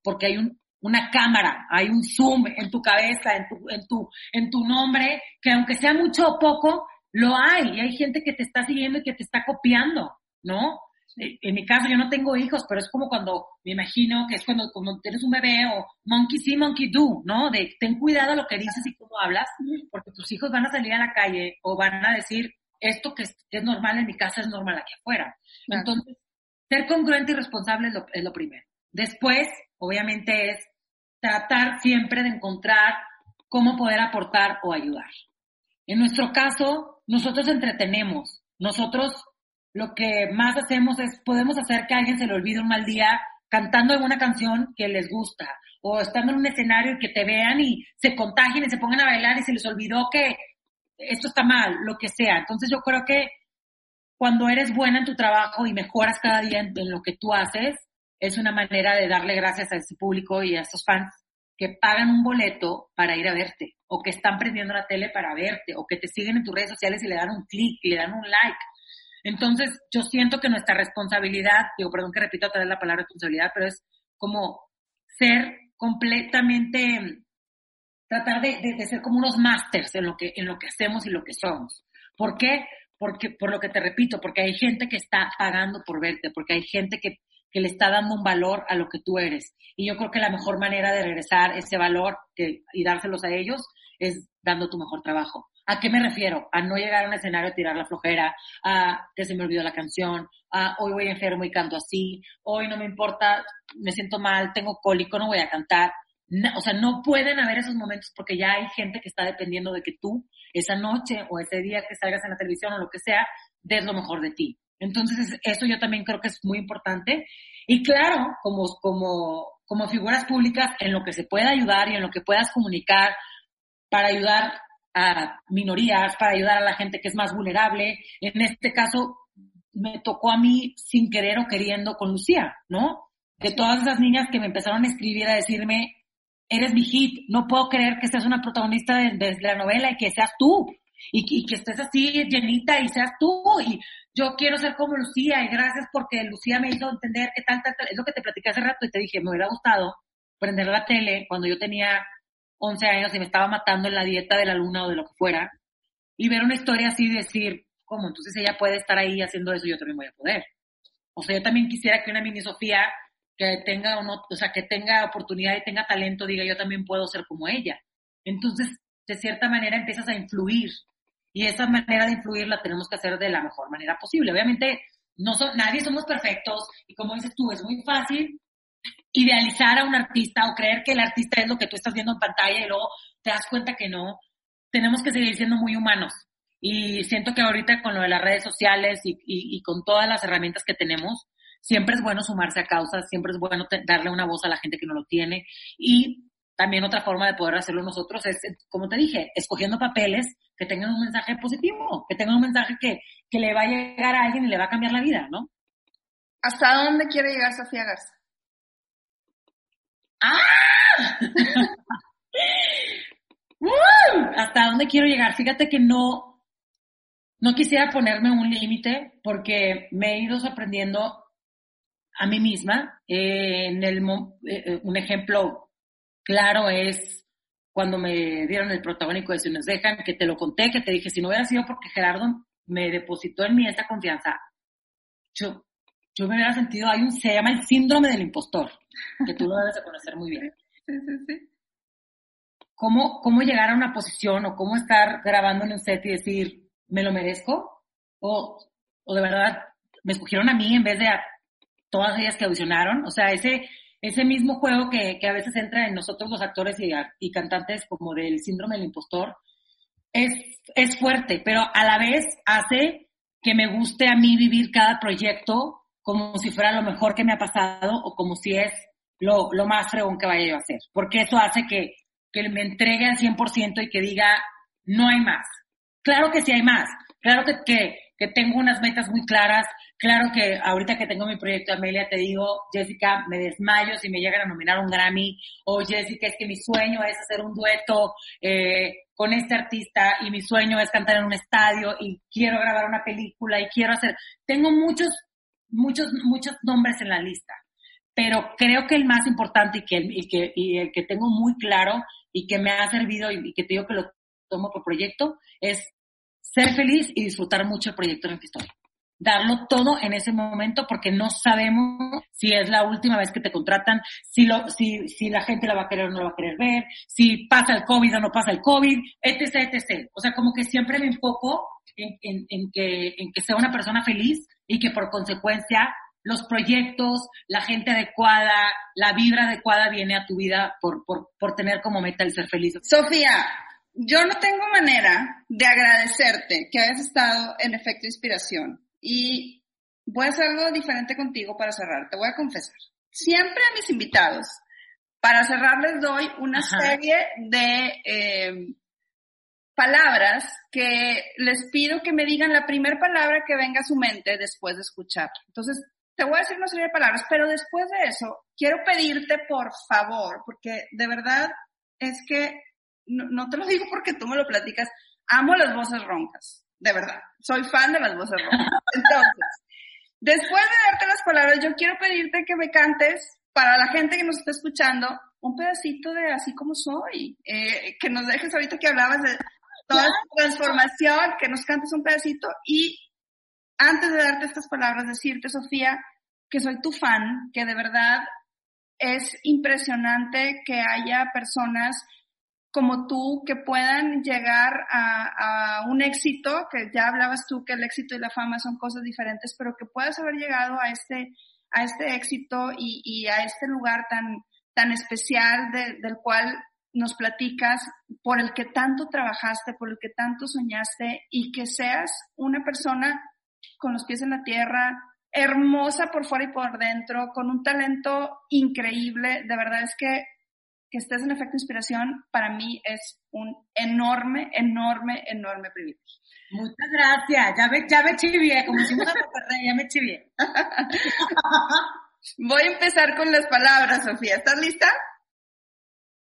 porque hay un, una cámara, hay un zoom en tu cabeza, en tu, en tu, en tu nombre, que aunque sea mucho o poco, lo hay, y hay gente que te está siguiendo y que te está copiando, ¿no? En mi caso yo no tengo hijos, pero es como cuando, me imagino que es cuando, cuando tienes un bebé o monkey see, monkey do, ¿no? De ten cuidado lo que dices y cómo hablas, porque tus hijos van a salir a la calle o van a decir, esto que es, es normal en mi casa es normal aquí afuera. Entonces, ser congruente y responsable es lo, es lo primero. Después, obviamente, es tratar siempre de encontrar cómo poder aportar o ayudar. En nuestro caso, nosotros entretenemos. Nosotros lo que más hacemos es, podemos hacer que alguien se le olvide un mal día cantando alguna canción que les gusta o estando en un escenario y que te vean y se contagien y se pongan a bailar y se les olvidó que esto está mal, lo que sea. Entonces yo creo que cuando eres buena en tu trabajo y mejoras cada día en, en lo que tú haces, es una manera de darle gracias a ese público y a esos fans que pagan un boleto para ir a verte, o que están prendiendo la tele para verte, o que te siguen en tus redes sociales y le dan un clic le dan un like. Entonces, yo siento que nuestra responsabilidad, digo, perdón que repito otra vez la palabra responsabilidad, pero es como ser completamente, tratar de, ser como unos masters en lo que, en lo que hacemos y lo que somos. ¿Por qué? Porque, por lo que te repito, porque hay gente que está pagando por verte, porque hay gente que que le está dando un valor a lo que tú eres. Y yo creo que la mejor manera de regresar ese valor y dárselos a ellos es dando tu mejor trabajo. ¿A qué me refiero? A no llegar a un escenario a tirar la flojera, a que se me olvidó la canción, a hoy voy enfermo y canto así, hoy no me importa, me siento mal, tengo cólico, no voy a cantar. No, o sea, no pueden haber esos momentos porque ya hay gente que está dependiendo de que tú esa noche o ese día que salgas en la televisión o lo que sea, des lo mejor de ti. Entonces, eso yo también creo que es muy importante. Y claro, como, como, como figuras públicas, en lo que se pueda ayudar y en lo que puedas comunicar para ayudar a minorías, para ayudar a la gente que es más vulnerable. En este caso, me tocó a mí sin querer o queriendo con Lucía, ¿no? de todas esas niñas que me empezaron a escribir a decirme, eres mi hit, no puedo creer que seas una protagonista de, la novela y que seas tú, y, que estés así llenita y seas tú, y yo quiero ser como Lucía, y gracias porque Lucía me hizo entender que tal, tal, tal, es lo que te platicé hace rato y te dije, me hubiera gustado prender la tele cuando yo tenía 11 años y me estaba matando en la dieta de la luna o de lo que fuera, y ver una historia así y decir, ¿cómo? Entonces ella puede estar ahí haciendo eso yo también voy a poder. O sea, yo también quisiera que una mini Sofía que tenga o no, o sea, que tenga oportunidad y tenga talento, diga yo también puedo ser como ella. Entonces, de cierta manera empiezas a influir y esa manera de influir la tenemos que hacer de la mejor manera posible. Obviamente, no son, nadie somos perfectos y como dices tú, es muy fácil idealizar a un artista o creer que el artista es lo que tú estás viendo en pantalla y luego te das cuenta que no. Tenemos que seguir siendo muy humanos. Y siento que ahorita con lo de las redes sociales y, con todas las herramientas que tenemos, siempre es bueno sumarse a causas, siempre es bueno darle una voz a la gente que no lo tiene. Y también otra forma de poder hacerlo nosotros es, como te dije, escogiendo papeles que tengan un mensaje positivo, que tengan un mensaje que, que le va a llegar a alguien y le va a cambiar la vida, ¿no? ¿Hasta dónde quiere llegar Sofía Garza? ¡Ah! [LAUGHS] ¿Hasta dónde quiero llegar? Fíjate que no, no quisiera ponerme un límite porque me he ido sorprendiendo a mí misma. Eh, en el, eh, eh, un ejemplo claro es cuando me dieron el protagónico de Si nos dejan, que te lo conté, que te dije, si no hubiera sido porque Gerardo me depositó en mí esta confianza, yo, yo me hubiera sentido, hay un, se llama el síndrome del impostor, que tú lo debes de conocer muy bien. Sí, sí, sí. ¿Cómo, ¿Cómo llegar a una posición o cómo estar grabando en un set y decir, me lo merezco? O, o de verdad, me escogieron a mí en vez de a todas ellas que audicionaron, o sea, ese, ese mismo juego que, que a veces entra en nosotros los actores y, y, cantantes como del síndrome del impostor, es, es fuerte, pero a la vez hace que me guste a mí vivir cada proyecto como si fuera lo mejor que me ha pasado o como si es lo, lo más fregón que vaya yo a hacer, porque eso hace que, que me entregue al 100% y que diga, no hay más. Claro que sí hay más, claro que, que, que tengo unas metas muy claras, Claro que ahorita que tengo mi proyecto Amelia, te digo, Jessica, me desmayo si me llegan a nominar un Grammy, o Jessica, es que mi sueño es hacer un dueto eh, con este artista y mi sueño es cantar en un estadio y quiero grabar una película y quiero hacer, tengo muchos, muchos, muchos nombres en la lista, pero creo que el más importante y que, y que, y el que tengo muy claro y que me ha servido y, que te digo que lo tomo por proyecto es ser feliz y disfrutar mucho el proyecto en el que estoy darlo todo en ese momento porque no sabemos si es la última vez que te contratan, si, lo, si, si la gente la va a querer o no la va a querer ver, si pasa el COVID o no pasa el COVID, etc, etc. O sea, como que siempre me enfoco en, en, en, que, en que sea una persona feliz y que por consecuencia los proyectos, la gente adecuada, la vibra adecuada viene a tu vida por, por, por tener como meta el ser feliz. Sofía, yo no tengo manera de agradecerte que hayas estado en efecto inspiración y voy a hacer algo diferente contigo para cerrar. Te voy a confesar. Siempre a mis invitados, para cerrar les doy una serie de eh, palabras que les pido que me digan la primera palabra que venga a su mente después de escuchar. Entonces, te voy a decir una serie de palabras, pero después de eso, quiero pedirte por favor, porque de verdad es que no, no te lo [LAUGHS] digo porque tú me lo platicas, amo las voces roncas de verdad. Soy fan de las voces rojas. [LAUGHS] Entonces, después de darte las palabras, yo quiero pedirte que me cantes, para la gente que nos está escuchando, un pedacito de Así como soy. Eh, que nos dejes ahorita que hablabas de toda esta transformación, que nos cantes un pedacito y antes de darte estas palabras, decirte, Sofía, que soy tu fan, que de verdad es impresionante que haya personas como tú que puedan llegar a, un éxito, que ya hablabas tú que el éxito y la fama son cosas diferentes, pero que puedas haber llegado a este, a este éxito y, a este lugar tan, tan especial del cual nos platicas, por el que tanto trabajaste, por el que tanto soñaste y que seas una persona con los pies en la tierra, hermosa por fuera y por dentro, con un talento increíble. De verdad es que que estés en efecto inspiración, para mí es un enorme, enorme, enorme privilegio. Muchas gracias. Ya me, ya me chivié, como decimos a Monterrey, ya me chivié. [LAUGHS] Voy a empezar con las palabras, Sofía. ¿Estás lista?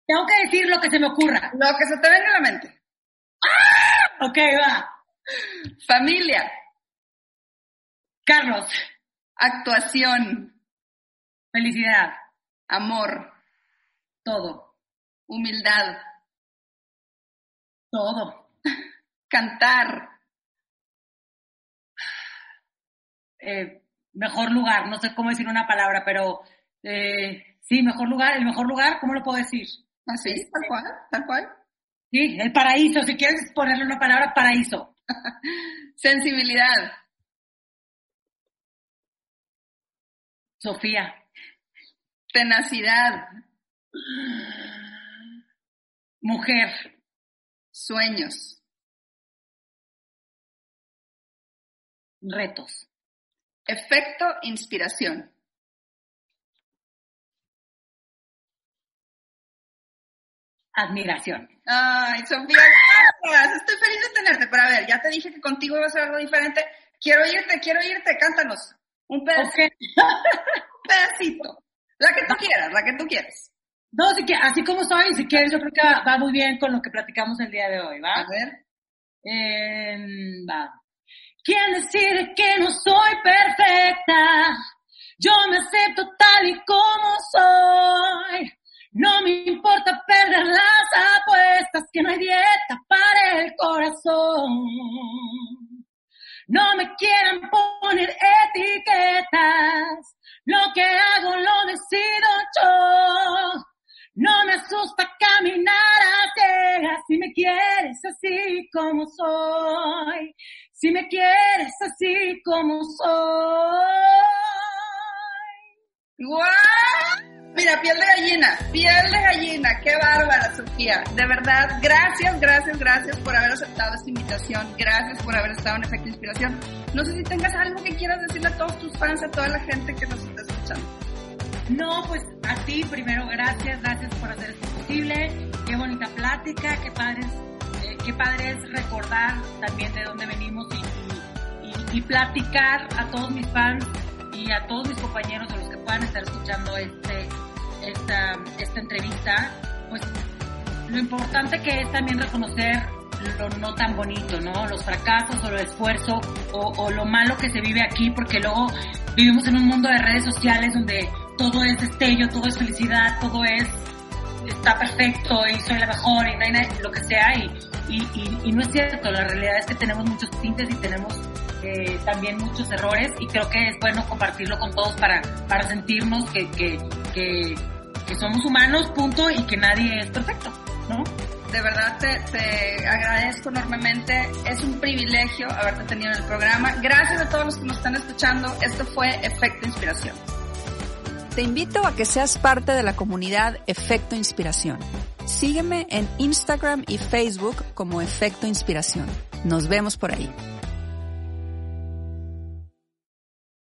Tengo que decir lo que se me ocurra. Lo que se te venga a la mente. ¡Ah! Ok, va. Familia. Carlos. Actuación. Felicidad. Amor. Todo. Humildad. Todo. Cantar. Eh, mejor lugar, no sé cómo decir una palabra, pero eh, sí, mejor lugar, el mejor lugar, ¿cómo lo puedo decir? Así, ¿Ah, tal cual, tal cual. Sí, el paraíso, si quieres ponerle una palabra, paraíso. [LAUGHS] Sensibilidad. Sofía. Tenacidad. Mujer. Sueños. Retos. Efecto inspiración. Admiración. Ay, Sofía, gracias. Estoy feliz de tenerte. Pero a ver, ya te dije que contigo iba a ser algo diferente. Quiero irte, quiero irte. Cántanos. Un pedacito. [LAUGHS] Un pedacito. La que tú quieras, la que tú quieras. No, así, que, así como soy, si quieres, yo creo que va, muy bien con lo que platicamos el día de hoy, ¿va? A ver. Eh, va. ¿Quién decide que no soy perfecta? Yo me acepto tal y como soy. No me importa perder las apuestas, que no hay dieta para el corazón. No me quieran poner etiquetas, lo que hago lo decido yo. No me asusta caminar a ciegas si me quieres así como soy. Si me quieres así como soy. ¡Guau! Mira, piel de gallina, piel de gallina, qué bárbara, Sofía. De verdad, gracias, gracias, gracias por haber aceptado esta invitación. Gracias por haber estado en Efecto Inspiración. No sé si tengas algo que quieras decirle a todos tus fans, a toda la gente que nos está escuchando. No, pues a ti primero gracias, gracias por hacer esto posible. Qué bonita plática, qué padre es, eh, qué padre es recordar también de dónde venimos y, platicar a todos mis fans y a todos mis compañeros o los que puedan estar escuchando este, esta, esta entrevista, pues lo importante que es también reconocer lo no tan bonito, ¿no? Los fracasos o el esfuerzo o, lo malo que se vive aquí, porque luego vivimos en un mundo de redes sociales donde todo es destello, todo es felicidad, todo es, está perfecto y soy la mejor y no hay nada, lo que sea y, y, no es cierto, la realidad es que tenemos muchos tintes y tenemos eh, también muchos errores y creo que es bueno compartirlo con todos para, para sentirnos que, que, que, que somos humanos, punto, y que nadie es perfecto, ¿no? de verdad te, te, agradezco enormemente. Es un privilegio haberte tenido en el programa. Gracias a todos los que nos están escuchando. Esto fue Efecto Inspiración. Te invito a que seas parte de la comunidad Efecto Inspiración. Sígueme en Instagram y Facebook como Efecto Inspiración. Nos vemos por ahí.